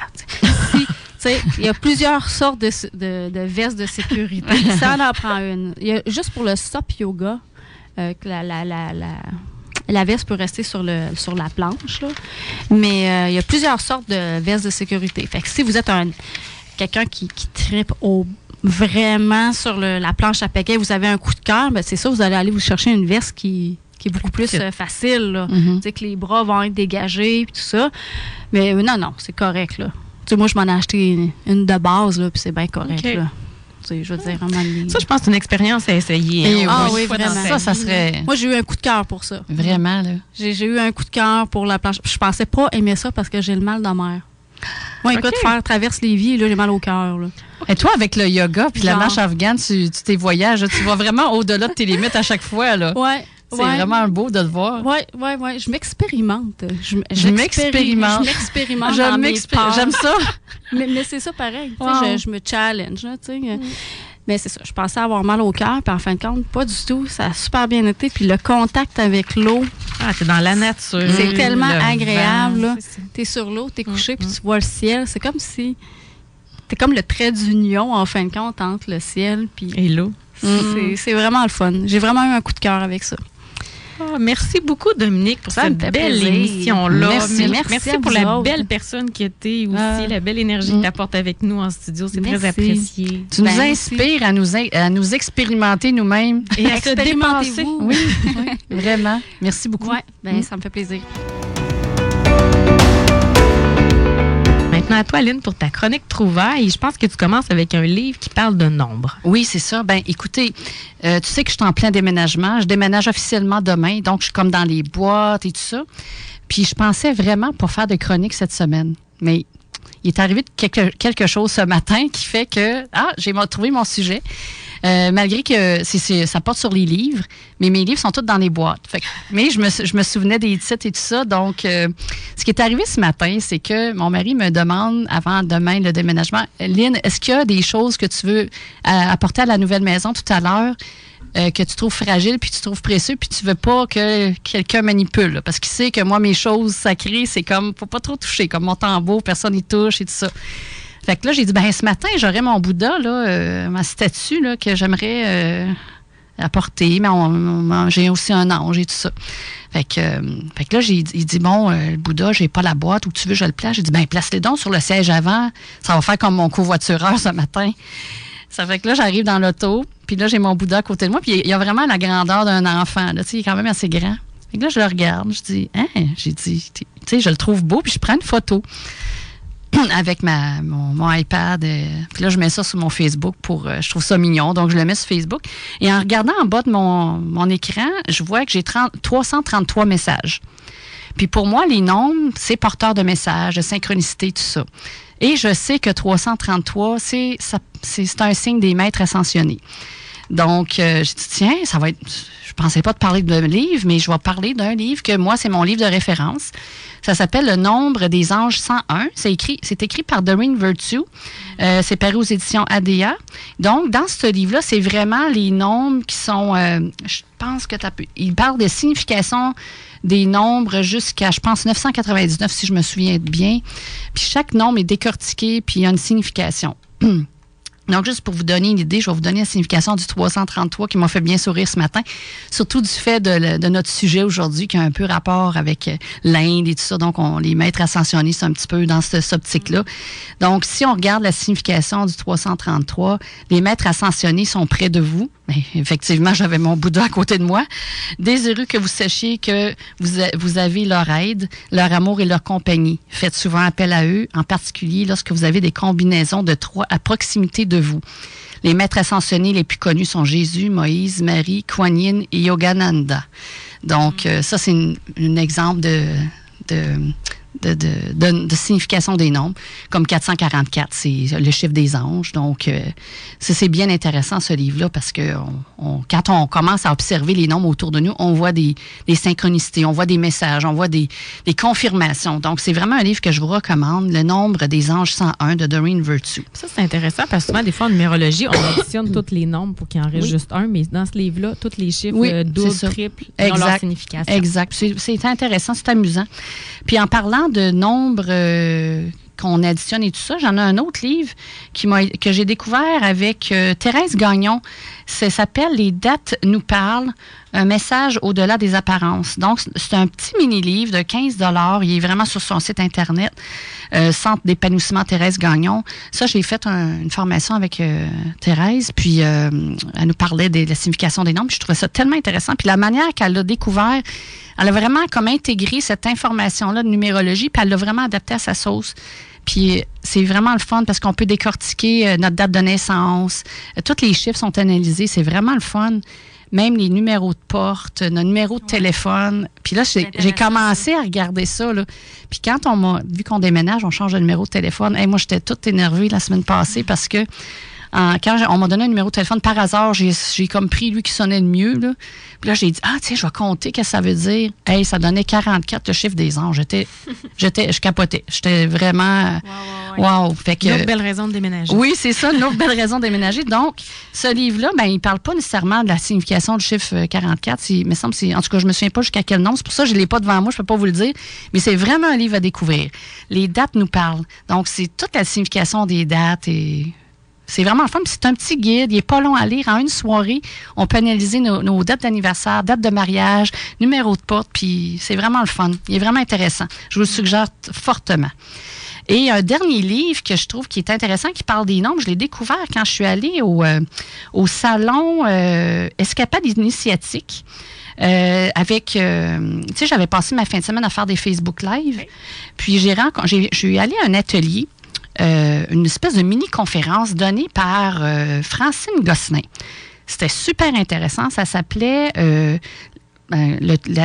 il y a plusieurs sortes de, de, vestes de sécurité. ça en prend une. Il y a, juste pour le stop yoga, euh, la, la, la, la, veste peut rester sur, le, sur la planche. Là. Mais euh, il y a plusieurs sortes de vestes de sécurité. Fait que si vous êtes un quelqu'un qui, qui tripe au vraiment sur le, la planche à paquet, vous avez un coup de cœur, ben c'est ça, vous allez aller vous chercher une veste qui, qui est beaucoup plus euh, facile. Là. Mm-hmm. Tu sais, que les bras vont être dégagés et tout ça. Mais euh, non, non, c'est correct. Là. Tu sais, moi, je m'en ai acheté une, de base, là, puis c'est bien correct. Là. Tu je veux dire, Ça, je pense que c'est une expérience à essayer. Ah oui, vraiment. Ça, ça serait... Moi, j'ai eu un coup de cœur pour ça. Vraiment, là? J'ai eu un coup de cœur pour la planche. Je pensais pas aimer ça parce que j'ai le mal de mer. Moi, écoute, faire traverse les vies, là, j'ai mal au cœur. Et toi, avec le yoga puis la marche afghane, tu, tu t'es voyages, tu vas vraiment au-delà de tes limites à chaque fois, là. Ouais. C'est vraiment beau de le voir. Oui, oui, oui. Je m'expérimente. Je, m'expérimente. Je m'expérimente J'aime ça. mais, mais c'est ça pareil. Je, je, me challenge. Là, mm. Mais c'est ça. Je pensais avoir mal au cœur, puis en fin de compte, pas du tout. Ça a super bien été. Puis le contact avec l'eau. Ah, t'es dans la nature. C'est tellement agréable. Tu es sur l'eau, tu es couché, puis mm, tu vois le ciel. C'est comme si. T'es comme le trait d'union, en fin de compte, entre le ciel puis. Et l'eau. C'est vraiment le fun. J'ai vraiment eu un coup de cœur avec ça. Ah, merci beaucoup, Dominique, pour cette belle émission-là. Merci, merci, pour la belle personne qui était aussi, ah. la belle énergie que mm. tu apportes avec nous en studio. C'est très apprécié. Tu nous ben, inspires à nous, à nous expérimenter nous-mêmes. Et à se dépenser. Oui, vraiment. Merci beaucoup. Ouais, ben, mm. Ça me fait plaisir. À toi, Aline, pour ta chronique trouvaille, je pense que tu commences avec un livre qui parle de nombre. Oui, c'est ça. Ben, écoutez, euh, tu sais que je suis en plein déménagement. Je déménage officiellement demain, donc je suis comme dans les boîtes et tout ça. Puis je pensais vraiment pas faire de chronique cette semaine. Mais il est arrivé quelque, quelque chose ce matin qui fait que, ah, j'ai trouvé mon sujet. Euh, malgré que ça porte sur les livres, mais mes livres sont tous dans les boîtes. mais je me, je me souvenais des titres et tout ça. Donc, euh, ce qui est arrivé ce matin, c'est que mon mari me demande, avant demain le déménagement, Lynn, est-ce qu'il y a des choses que tu veux euh, apporter à la nouvelle maison tout à l'heure? que tu trouves fragile, puis tu trouves précieux, puis tu veux pas que quelqu'un manipule. parce qu'il sait que moi, mes choses sacrées, c'est comme, faut pas trop toucher, comme mon tambour, personne n'y touche et tout ça. Fait que là, j'ai dit, ben ce matin, j'aurais mon Bouddha, là, euh, ma statue, là, que j'aimerais euh, apporter. Mais j'ai aussi un ange et tout ça. Fait que, euh, fait que là, il dit, bon, le Bouddha, j'ai pas la boîte, où tu veux, je le place. J'ai dit, ben place-les donc sur le siège avant. Ça va faire comme mon covoitureur ce matin. Ça fait que là, j'arrive dans l'auto, puis là, j'ai mon Bouddha à côté de moi, puis il y a vraiment la grandeur d'un enfant. Là, il est quand même assez grand. Fait que là, je le regarde, je dis, hein, j'ai dit, tu sais, je le trouve beau, puis je prends une photo. Avec ma, mon, iPad. Euh, puis là, je mets ça sur mon Facebook pour. Euh, je trouve ça mignon, donc je le mets sur Facebook. Et en regardant en bas de mon, mon écran, je vois que j'ai 333 messages. Puis pour moi, les nombres, c'est porteur de messages, de synchronicité, tout ça. Et je sais que 333, c'est un signe des maîtres ascensionnés. Donc, euh, j'ai tiens, ça va être. Je pensais pas de parler de livre, mais je vais parler d'un livre que moi, c'est mon livre de référence. Ça s'appelle Le nombre des anges 101. C'est écrit, c'est écrit par Doreen Virtue. Euh, c'est paru aux éditions ADA. Donc, dans ce livre-là, c'est vraiment les nombres qui sont. Euh, je pense que tu Il parle des significations des nombres jusqu'à, je pense, 999, si je me souviens bien. Puis chaque nombre est décortiqué, puis il y a une signification. Donc, juste pour vous donner une idée, je vais vous donner la signification du 333 qui m'a fait bien sourire ce matin, surtout du fait de, notre sujet aujourd'hui qui a un peu rapport avec euh, l'Inde et tout ça. Donc, on, les maîtres ascensionnistes un petit peu dans cette optique-là. Donc, si on regarde la signification du 333, les maîtres ascensionnés sont près de vous. Ben, effectivement, j'avais mon Bouddha à côté de moi. Désireux que vous sachiez que vous, vous avez leur aide, leur amour et leur compagnie. Faites souvent appel à eux, en particulier lorsque vous avez des combinaisons de trois à proximité de vous. Les maîtres ascensionnés les plus connus sont Jésus, Moïse, Marie, Kuan Yin et Yogananda. Donc, euh, ça, c'est un exemple de, de de, de, de, signification des nombres, comme 444, c'est le chiffre des anges. Donc, euh, c'est bien intéressant ce livre-là parce que on, quand on commence à observer les nombres autour de nous, on voit des, des synchronicités, on voit des messages, on voit des, des confirmations. Donc, c'est vraiment un livre que je vous recommande, Le nombre des anges 101 de Doreen Virtue. Ça, c'est intéressant parce que souvent, des fois, en numérologie, on additionne tous les nombres pour qu'il en reste juste un, mais dans ce livre-là, tous les chiffres oui, euh, double, triple, ont leur signification. Exact. C'est intéressant, c'est amusant. Puis en parlant de nombre euh, qu'on additionne et tout ça, j'en ai un autre livre que j'ai découvert avec euh, Thérèse Gagnon. Ça s'appelle Les dates nous parlent, un message au-delà des apparences. Donc, c'est un petit mini-livre de 15 Il est vraiment sur son site Internet, euh, Centre d'épanouissement Thérèse Gagnon. Ça, j'ai fait une formation avec Thérèse, puis elle nous parlait de la signification des nombres. je trouvais ça tellement intéressant. Puis la manière qu'elle a découvert elle a vraiment comme intégré cette information-là de numérologie, puis elle l'a vraiment adapté à sa sauce. Puis c'est vraiment le fun parce qu'on peut décortiquer euh, notre date de naissance. Euh, tous les chiffres sont analysés. C'est vraiment le fun. Même les numéros de porte, nos numéros de téléphone. Puis là, j'ai commencé à regarder ça. Là. Puis quand on m'a vu qu'on déménage, on change de numéro de téléphone. Et moi, j'étais toute énervée la semaine passée parce que quand on m'a donné un numéro de téléphone par hasard, j'ai comme pris lui qui sonnait le mieux. Là. Puis là, j'ai dit, ah, tiens, je vais compter qu'est-ce que ça veut dire. Hey, ça donnait 44 le chiffre des anges. J'étais, j'étais, je capotais. J'étais vraiment, wow. wow, Fait que, une autre belle raison de déménager. Oui, c'est ça, une autre belle raison de déménager. Donc, ce livre-là, ben, il parle pas nécessairement de la signification du chiffre 44. Il me semble, en tout cas, je me souviens pas jusqu'à quel nom. C'est pour ça que je l'ai pas devant moi. Je peux pas vous le dire. Mais c'est vraiment un livre à découvrir. Les dates nous parlent. Donc, c'est toute la signification des dates et c'est vraiment le fun. C'est un petit guide. Il n'est pas long à lire. En une soirée, on peut analyser nos, dates d'anniversaire, dates de mariage, numéro de porte. Puis c'est vraiment le fun. Il est vraiment intéressant. Je vous le suggère fortement. Et un dernier livre que je trouve qui est intéressant, qui parle des nombres, je l'ai découvert quand je suis allée au, euh, au salon euh, Escapade initiatique. Euh, avec, tu sais, j'avais passé ma fin de semaine à faire des Facebook Live. Puis j'ai j'ai, je suis allée à un atelier euh, une espèce de mini-conférence donnée par euh, Francine Gosselin. C'était super intéressant. Ça s'appelait euh, ben,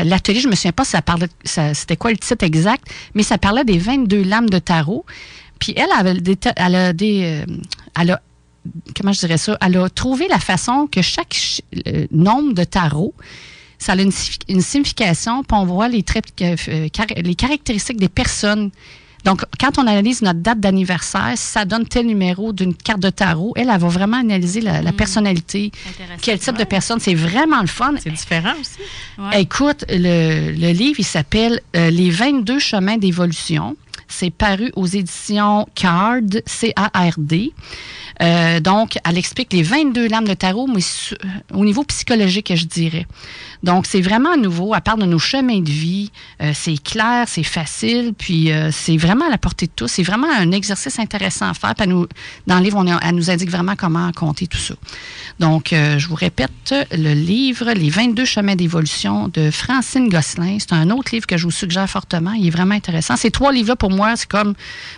l'atelier, je me souviens pas ça parlait, c'était quoi le titre exact, mais ça parlait des 22 lames de tarot. Puis elle, avait elle a des, elle a, comment je dirais ça, elle a trouvé la façon que chaque nombre de tarot, ça a une, une signification, puis on voit les traits, les caractéristiques des personnes donc, quand on analyse notre date d'anniversaire, ça donne tel numéro d'une carte de tarot, elle, elle va vraiment analyser la, hmm. personnalité, quel type de personne. C'est vraiment le fun. C'est différent aussi. Écoute, le, livre, il s'appelle euh, Les 22 chemins d'évolution. C'est paru aux éditions CARD, C-A-R-D. Euh, donc, elle explique les 22 lames de tarot, mais au niveau psychologique, je dirais. Donc, c'est vraiment nouveau. Elle parle de nos chemins de vie. Euh, c'est clair, c'est facile, puis euh, c'est vraiment à la portée de tous. C'est vraiment un exercice intéressant à faire. Puis nous, dans le livre, on elle nous indique vraiment comment compter tout ça. Donc, euh, je vous répète, le livre Les 22 chemins d'évolution de Francine Gosselin. C'est un autre livre que je vous suggère fortement. Il est vraiment intéressant. Ces trois livres-là, pour moi, c'est comme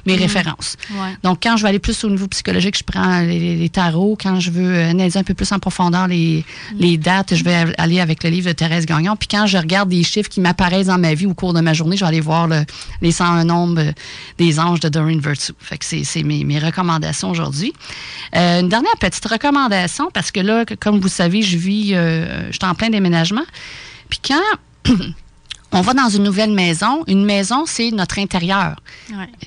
mes mmh. références. Donc, quand je veux aller plus au niveau psychologique, je prends les, tarots. Quand je veux analyser un peu plus en profondeur les, les dates, je vais aller avec le livre de Thérèse Gagnon. Puis quand je regarde des chiffres qui m'apparaissent dans ma vie au cours de ma journée, je vais aller voir les 101 nombres des anges de Doreen Virtue. Fait que c'est mes, recommandations aujourd'hui. Euh, une dernière petite recommandation, parce que là, comme vous savez, je vis, euh, je suis en plein déménagement. Puis quand on va dans une nouvelle maison, une maison, c'est notre intérieur.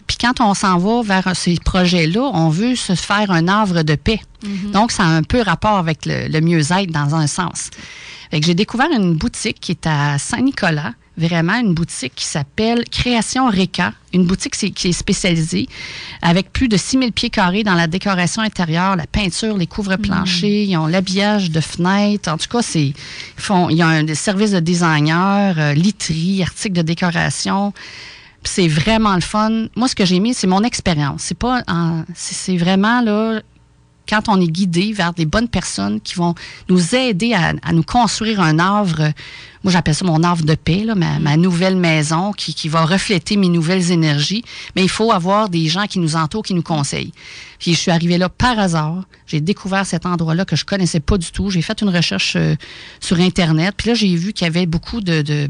Puis quand on s'en va vers ces projets-là, on veut se faire un havre de paix. Mm-hmm. Donc, ça a un peu rapport avec le, le mieux-être dans un sens j'ai découvert une boutique qui est à Saint-Nicolas, vraiment une boutique qui s'appelle Création Reka, une boutique qui est spécialisée avec plus de 6000 pieds carrés dans la décoration intérieure, la peinture, les couvre-planchers, mm. ils ont l'habillage de fenêtres. En tout cas, c'est font il y a un des services de designer, euh, literie, articles de décoration. C'est vraiment le fun. Moi, ce que j'ai mis, c'est mon expérience. C'est pas, c'est vraiment là quand on est guidé vers des bonnes personnes qui vont nous aider à, nous construire un œuvre, moi j'appelle ça mon œuvre de paix, ma, nouvelle maison qui, qui, va refléter mes nouvelles énergies, mais il faut avoir des gens qui nous entourent, qui nous conseillent. Puis je suis arrivée là par hasard. J'ai découvert cet endroit-là que je connaissais pas du tout. J'ai fait une recherche euh, sur Internet. Puis là, j'ai vu qu'il y avait beaucoup de, de,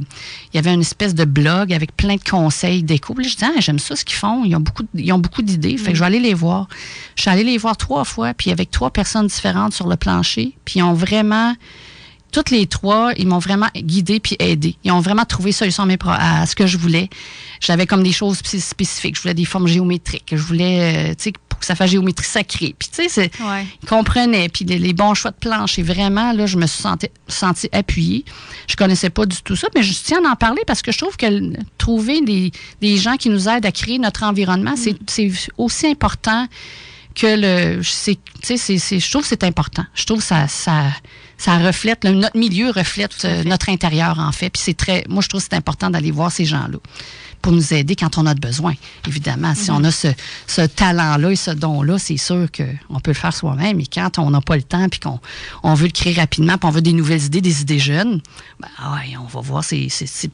Il y avait une espèce de blog avec plein de conseils d'éco. Puis là, je dis, ah, j'aime ça ce qu'ils font. Ils ont beaucoup, ils ont beaucoup d'idées. Fait que je vais aller les voir. Je suis allée les voir trois fois, puis avec trois personnes différentes sur le plancher. Puis ils ont vraiment toutes les trois, ils m'ont vraiment guidé puis aidé. Ils ont vraiment trouvé solution à, ce que je voulais. J'avais comme des choses spécifiques. Je voulais des formes géométriques. Je voulais, euh, tu sais, pour que ça fasse géométrie sacrée. Puis, tu sais, ils comprenaient. Puis, les, bons choix de planche. Et vraiment, là, je me suis senti, sentie appuyée. Je connaissais pas du tout ça, mais je tiens à en parler parce que je trouve que trouver des, des gens qui nous aident à créer notre environnement, c'est mm. aussi important que le. C'est, je trouve que c'est important. Je trouve que ça, ça ça reflète, notre milieu reflète euh, notre intérieur, en fait. Puis c'est très, moi, je trouve que c'est important d'aller voir ces gens-là pour nous aider quand on a besoin. Évidemment, si on a ce, ce talent-là et ce don-là, c'est sûr qu'on peut le faire soi-même. Et quand on n'a pas le temps puis qu'on on veut le créer rapidement puis on veut des nouvelles idées, des idées jeunes, ben, ouais, on va voir ces, ces, ces,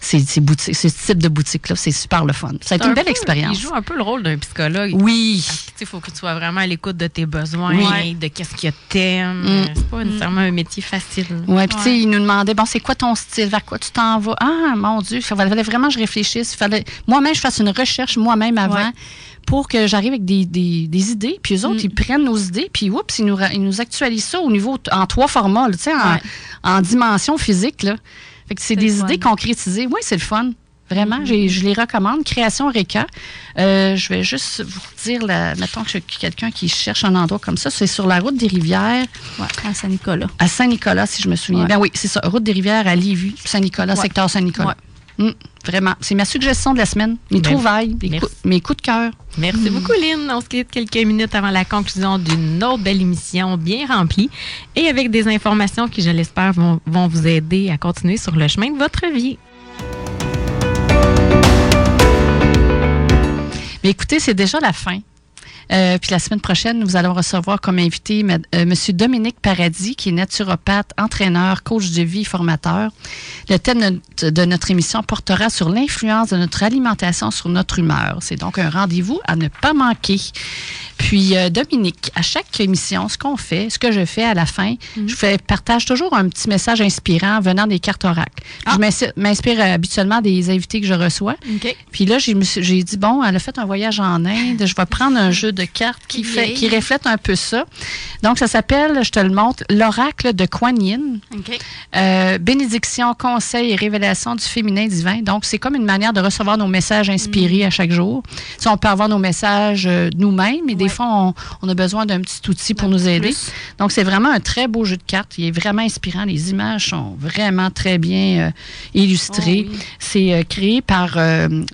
ces boutiques, ce type de boutique-là. C'est super le fun. Ça a été une belle expérience. Il joue un peu le rôle d'un psychologue. Oui. Il faut que tu sois vraiment à l'écoute de tes besoins, de qu'est-ce que t'aimes. Mm. C'est pas nécessairement un métier facile. Ouais, puis tu sais, il nous demandait, bon, c'est quoi ton style? Vers quoi tu t'en vas? Ah, mon Dieu, ça fallait vraiment je réfléchisse. Fallait, moi-même, je fasse une recherche moi-même avant. pour que j'arrive avec des, des, idées, puis eux autres, mm. ils prennent nos idées, puis oups, ils nous, ils nous actualisent ça au niveau, en trois formats, tu sais, en, en, dimension physique, là. Fait que c'est des idées concrétisées. Oui, c'est le fun. Vraiment, mm-hmm. je les recommande. Création RECA. Euh, je vais juste vous dire, la, mettons que quelqu'un qui cherche un endroit comme ça, c'est sur la route des rivières. à Saint-Nicolas. À Saint-Nicolas, si je me souviens bien. Oui, c'est ça. Route des rivières à Lévis, Saint-Nicolas, secteur Saint-Nicolas. Mm, vraiment. C'est ma suggestion de la semaine. Mes trouvailles, mes, coups de cœur. Merci mm. beaucoup, Lynn. On se quitte quelques minutes avant la conclusion d'une autre belle émission bien remplie et avec des informations qui, je l'espère, vont, vont vous aider à continuer sur le chemin de votre vie. Mais écoutez, c'est déjà la fin. Euh, puis la semaine prochaine, nous allons recevoir comme invité M. Euh, Monsieur Dominique Paradis, qui est naturopathe, entraîneur, coach de vie, formateur. Le thème de notre émission portera sur l'influence de notre alimentation sur notre humeur. C'est donc un rendez-vous à ne pas manquer. Puis euh, Dominique, à chaque émission, ce qu'on fait, ce que je fais à la fin, mhm. je fais, partage toujours un petit message inspirant venant des cartes oracles. Je ah. m'inspire habituellement des invités que je reçois. Puis là, j'ai dit bon, elle a fait un voyage en Inde, je vais prendre un jeu de cartes qui fait, qui reflète un peu ça. Donc ça s'appelle, je te le montre, l'oracle de Kuan Yin. Euh, bénédiction, conseil et révélation du féminin divin. Donc c'est comme une manière de recevoir nos messages inspirés mm. à chaque jour. Si on peut avoir nos messages euh, nous-mêmes et des fois, on, a besoin d'un petit outil pour nous aider. Donc, c'est vraiment un très beau jeu de cartes. Il est vraiment inspirant. Les images sont vraiment très bien euh, illustrées. Oh c'est créé par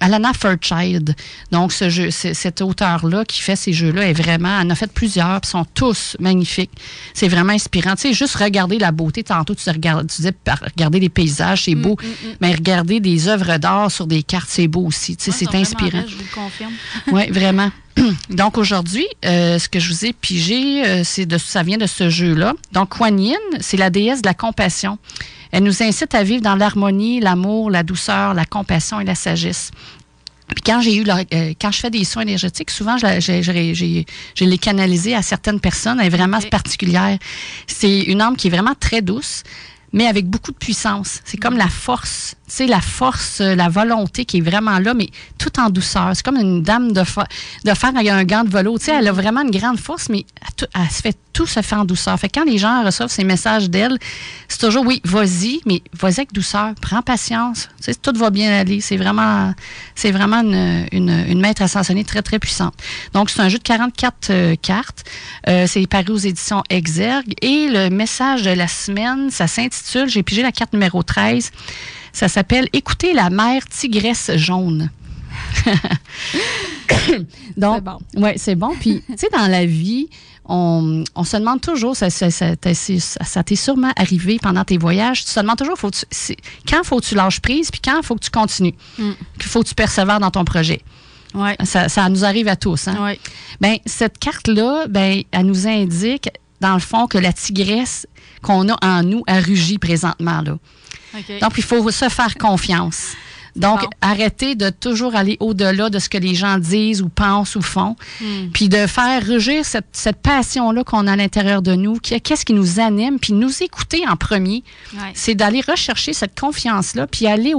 Alana Fairchild. Donc, ce jeu, cet auteur-là qui fait ces jeux-là est vraiment, elle en a fait plusieurs, puis sont tous magnifiques. C'est vraiment inspirant. Tu sais, juste regarder la beauté. Tantôt, tu, regardes, tu disais, regarder les paysages, c'est mm, beau. Mm, mm. Mais regarder des œuvres d'art sur des cartes, c'est beau aussi. Tu sais, c'est inspirant. je vous le confirme. oui, vraiment. Donc aujourd'hui, euh, ce que je vous ai pigé, euh, c'est de ça vient de ce jeu-là. Donc Kuan Yin, c'est la déesse de la compassion. Elle nous incite à vivre dans l'harmonie, l'amour, la douceur, la compassion et la sagesse. Puis quand j'ai eu euh, quand je fais des soins énergétiques, souvent je, les canalisé à certaines personnes. Elle est vraiment particulière. C'est une âme qui est vraiment très douce mais avec beaucoup de puissance. C'est comme la force, sais, la force, euh, la volonté qui est vraiment là, mais tout en douceur. C'est comme une dame de, de fer avec un gant de velo. Tu sais, elle a vraiment une grande force, mais elle, se fait tout se fait en douceur. Fait quand les gens reçoivent ces messages d'elle, c'est toujours oui, vas-y, mais vas-y avec douceur, prends patience. Tu sais, tout va bien aller. C'est vraiment, c'est vraiment une, une, maître ascensionnée très, très puissante. Donc, c'est un jeu de 44 euh, cartes. Euh, c'est paru aux éditions Exergue. Et le message de la semaine, ça s'intitule, j'ai pigé la carte numéro 13. Ça s'appelle Écoutez la mère tigresse jaune. Donc, bon. ouais, c'est bon. Puis, tu sais, dans la vie, on, se demande toujours, ça, t'est sûrement arrivé pendant tes voyages, tu te demandes toujours faut quand faut que tu lâches prise, puis quand faut que tu continues, mm. faut que tu persévères dans ton projet. Ouais. Ça, nous arrive à tous. Hein? Ben, cette carte-là, ben, elle nous indique, dans le fond, que la tigresse qu'on a en nous a rugi présentement. Là. Donc, il faut se faire confiance. Donc, arrêter de toujours aller au-delà de ce que les gens disent ou pensent ou font, hmm. puis de faire rugir cette, cette passion-là qu'on a à l'intérieur de nous, qu'est-ce qui nous anime, puis nous écouter en premier. C'est d'aller rechercher cette confiance-là, puis aller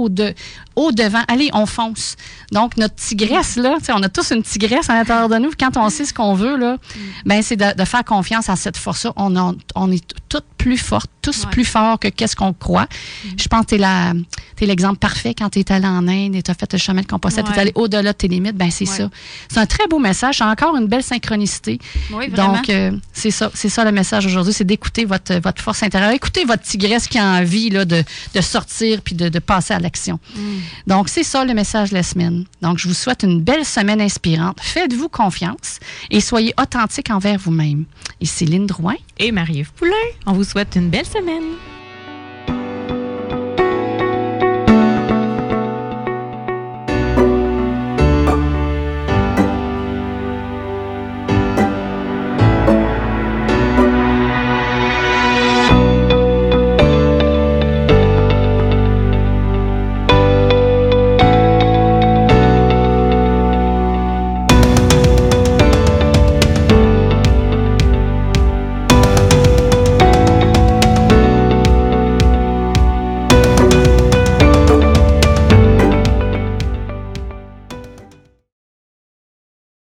au-de, au-devant. Allez, on fonce. Donc, notre tigresse, là, on a tous une tigresse à l'intérieur de nous. Quand on sait ce qu'on veut, là, mm. ben, c'est de, faire confiance à cette force-là. On, on est toutes plus fortes, tous plus forts que qu'est-ce qu'on croit. Mm. Je pense que tu es l'exemple parfait quand tu es allé en Inde et tu as fait le chemin de composite, tu es allé au-delà de tes limites. Ben, c'est ça. C'est un très beau message. C'est encore une belle synchronicité. Donc, euh, c'est ça. C'est ça le message aujourd'hui. C'est d'écouter votre, votre force intérieure. Écoutez votre tigresse qui a envie là, de, de sortir puis de, de passer à l'action. Mm. Donc, c'est ça le message de la semaine. Donc, je vous souhaite une belle semaine inspirante. Faites-vous confiance et soyez authentique envers vous-même. Et Céline Drouin et Marie-Ève Poulain, on vous souhaite une belle semaine.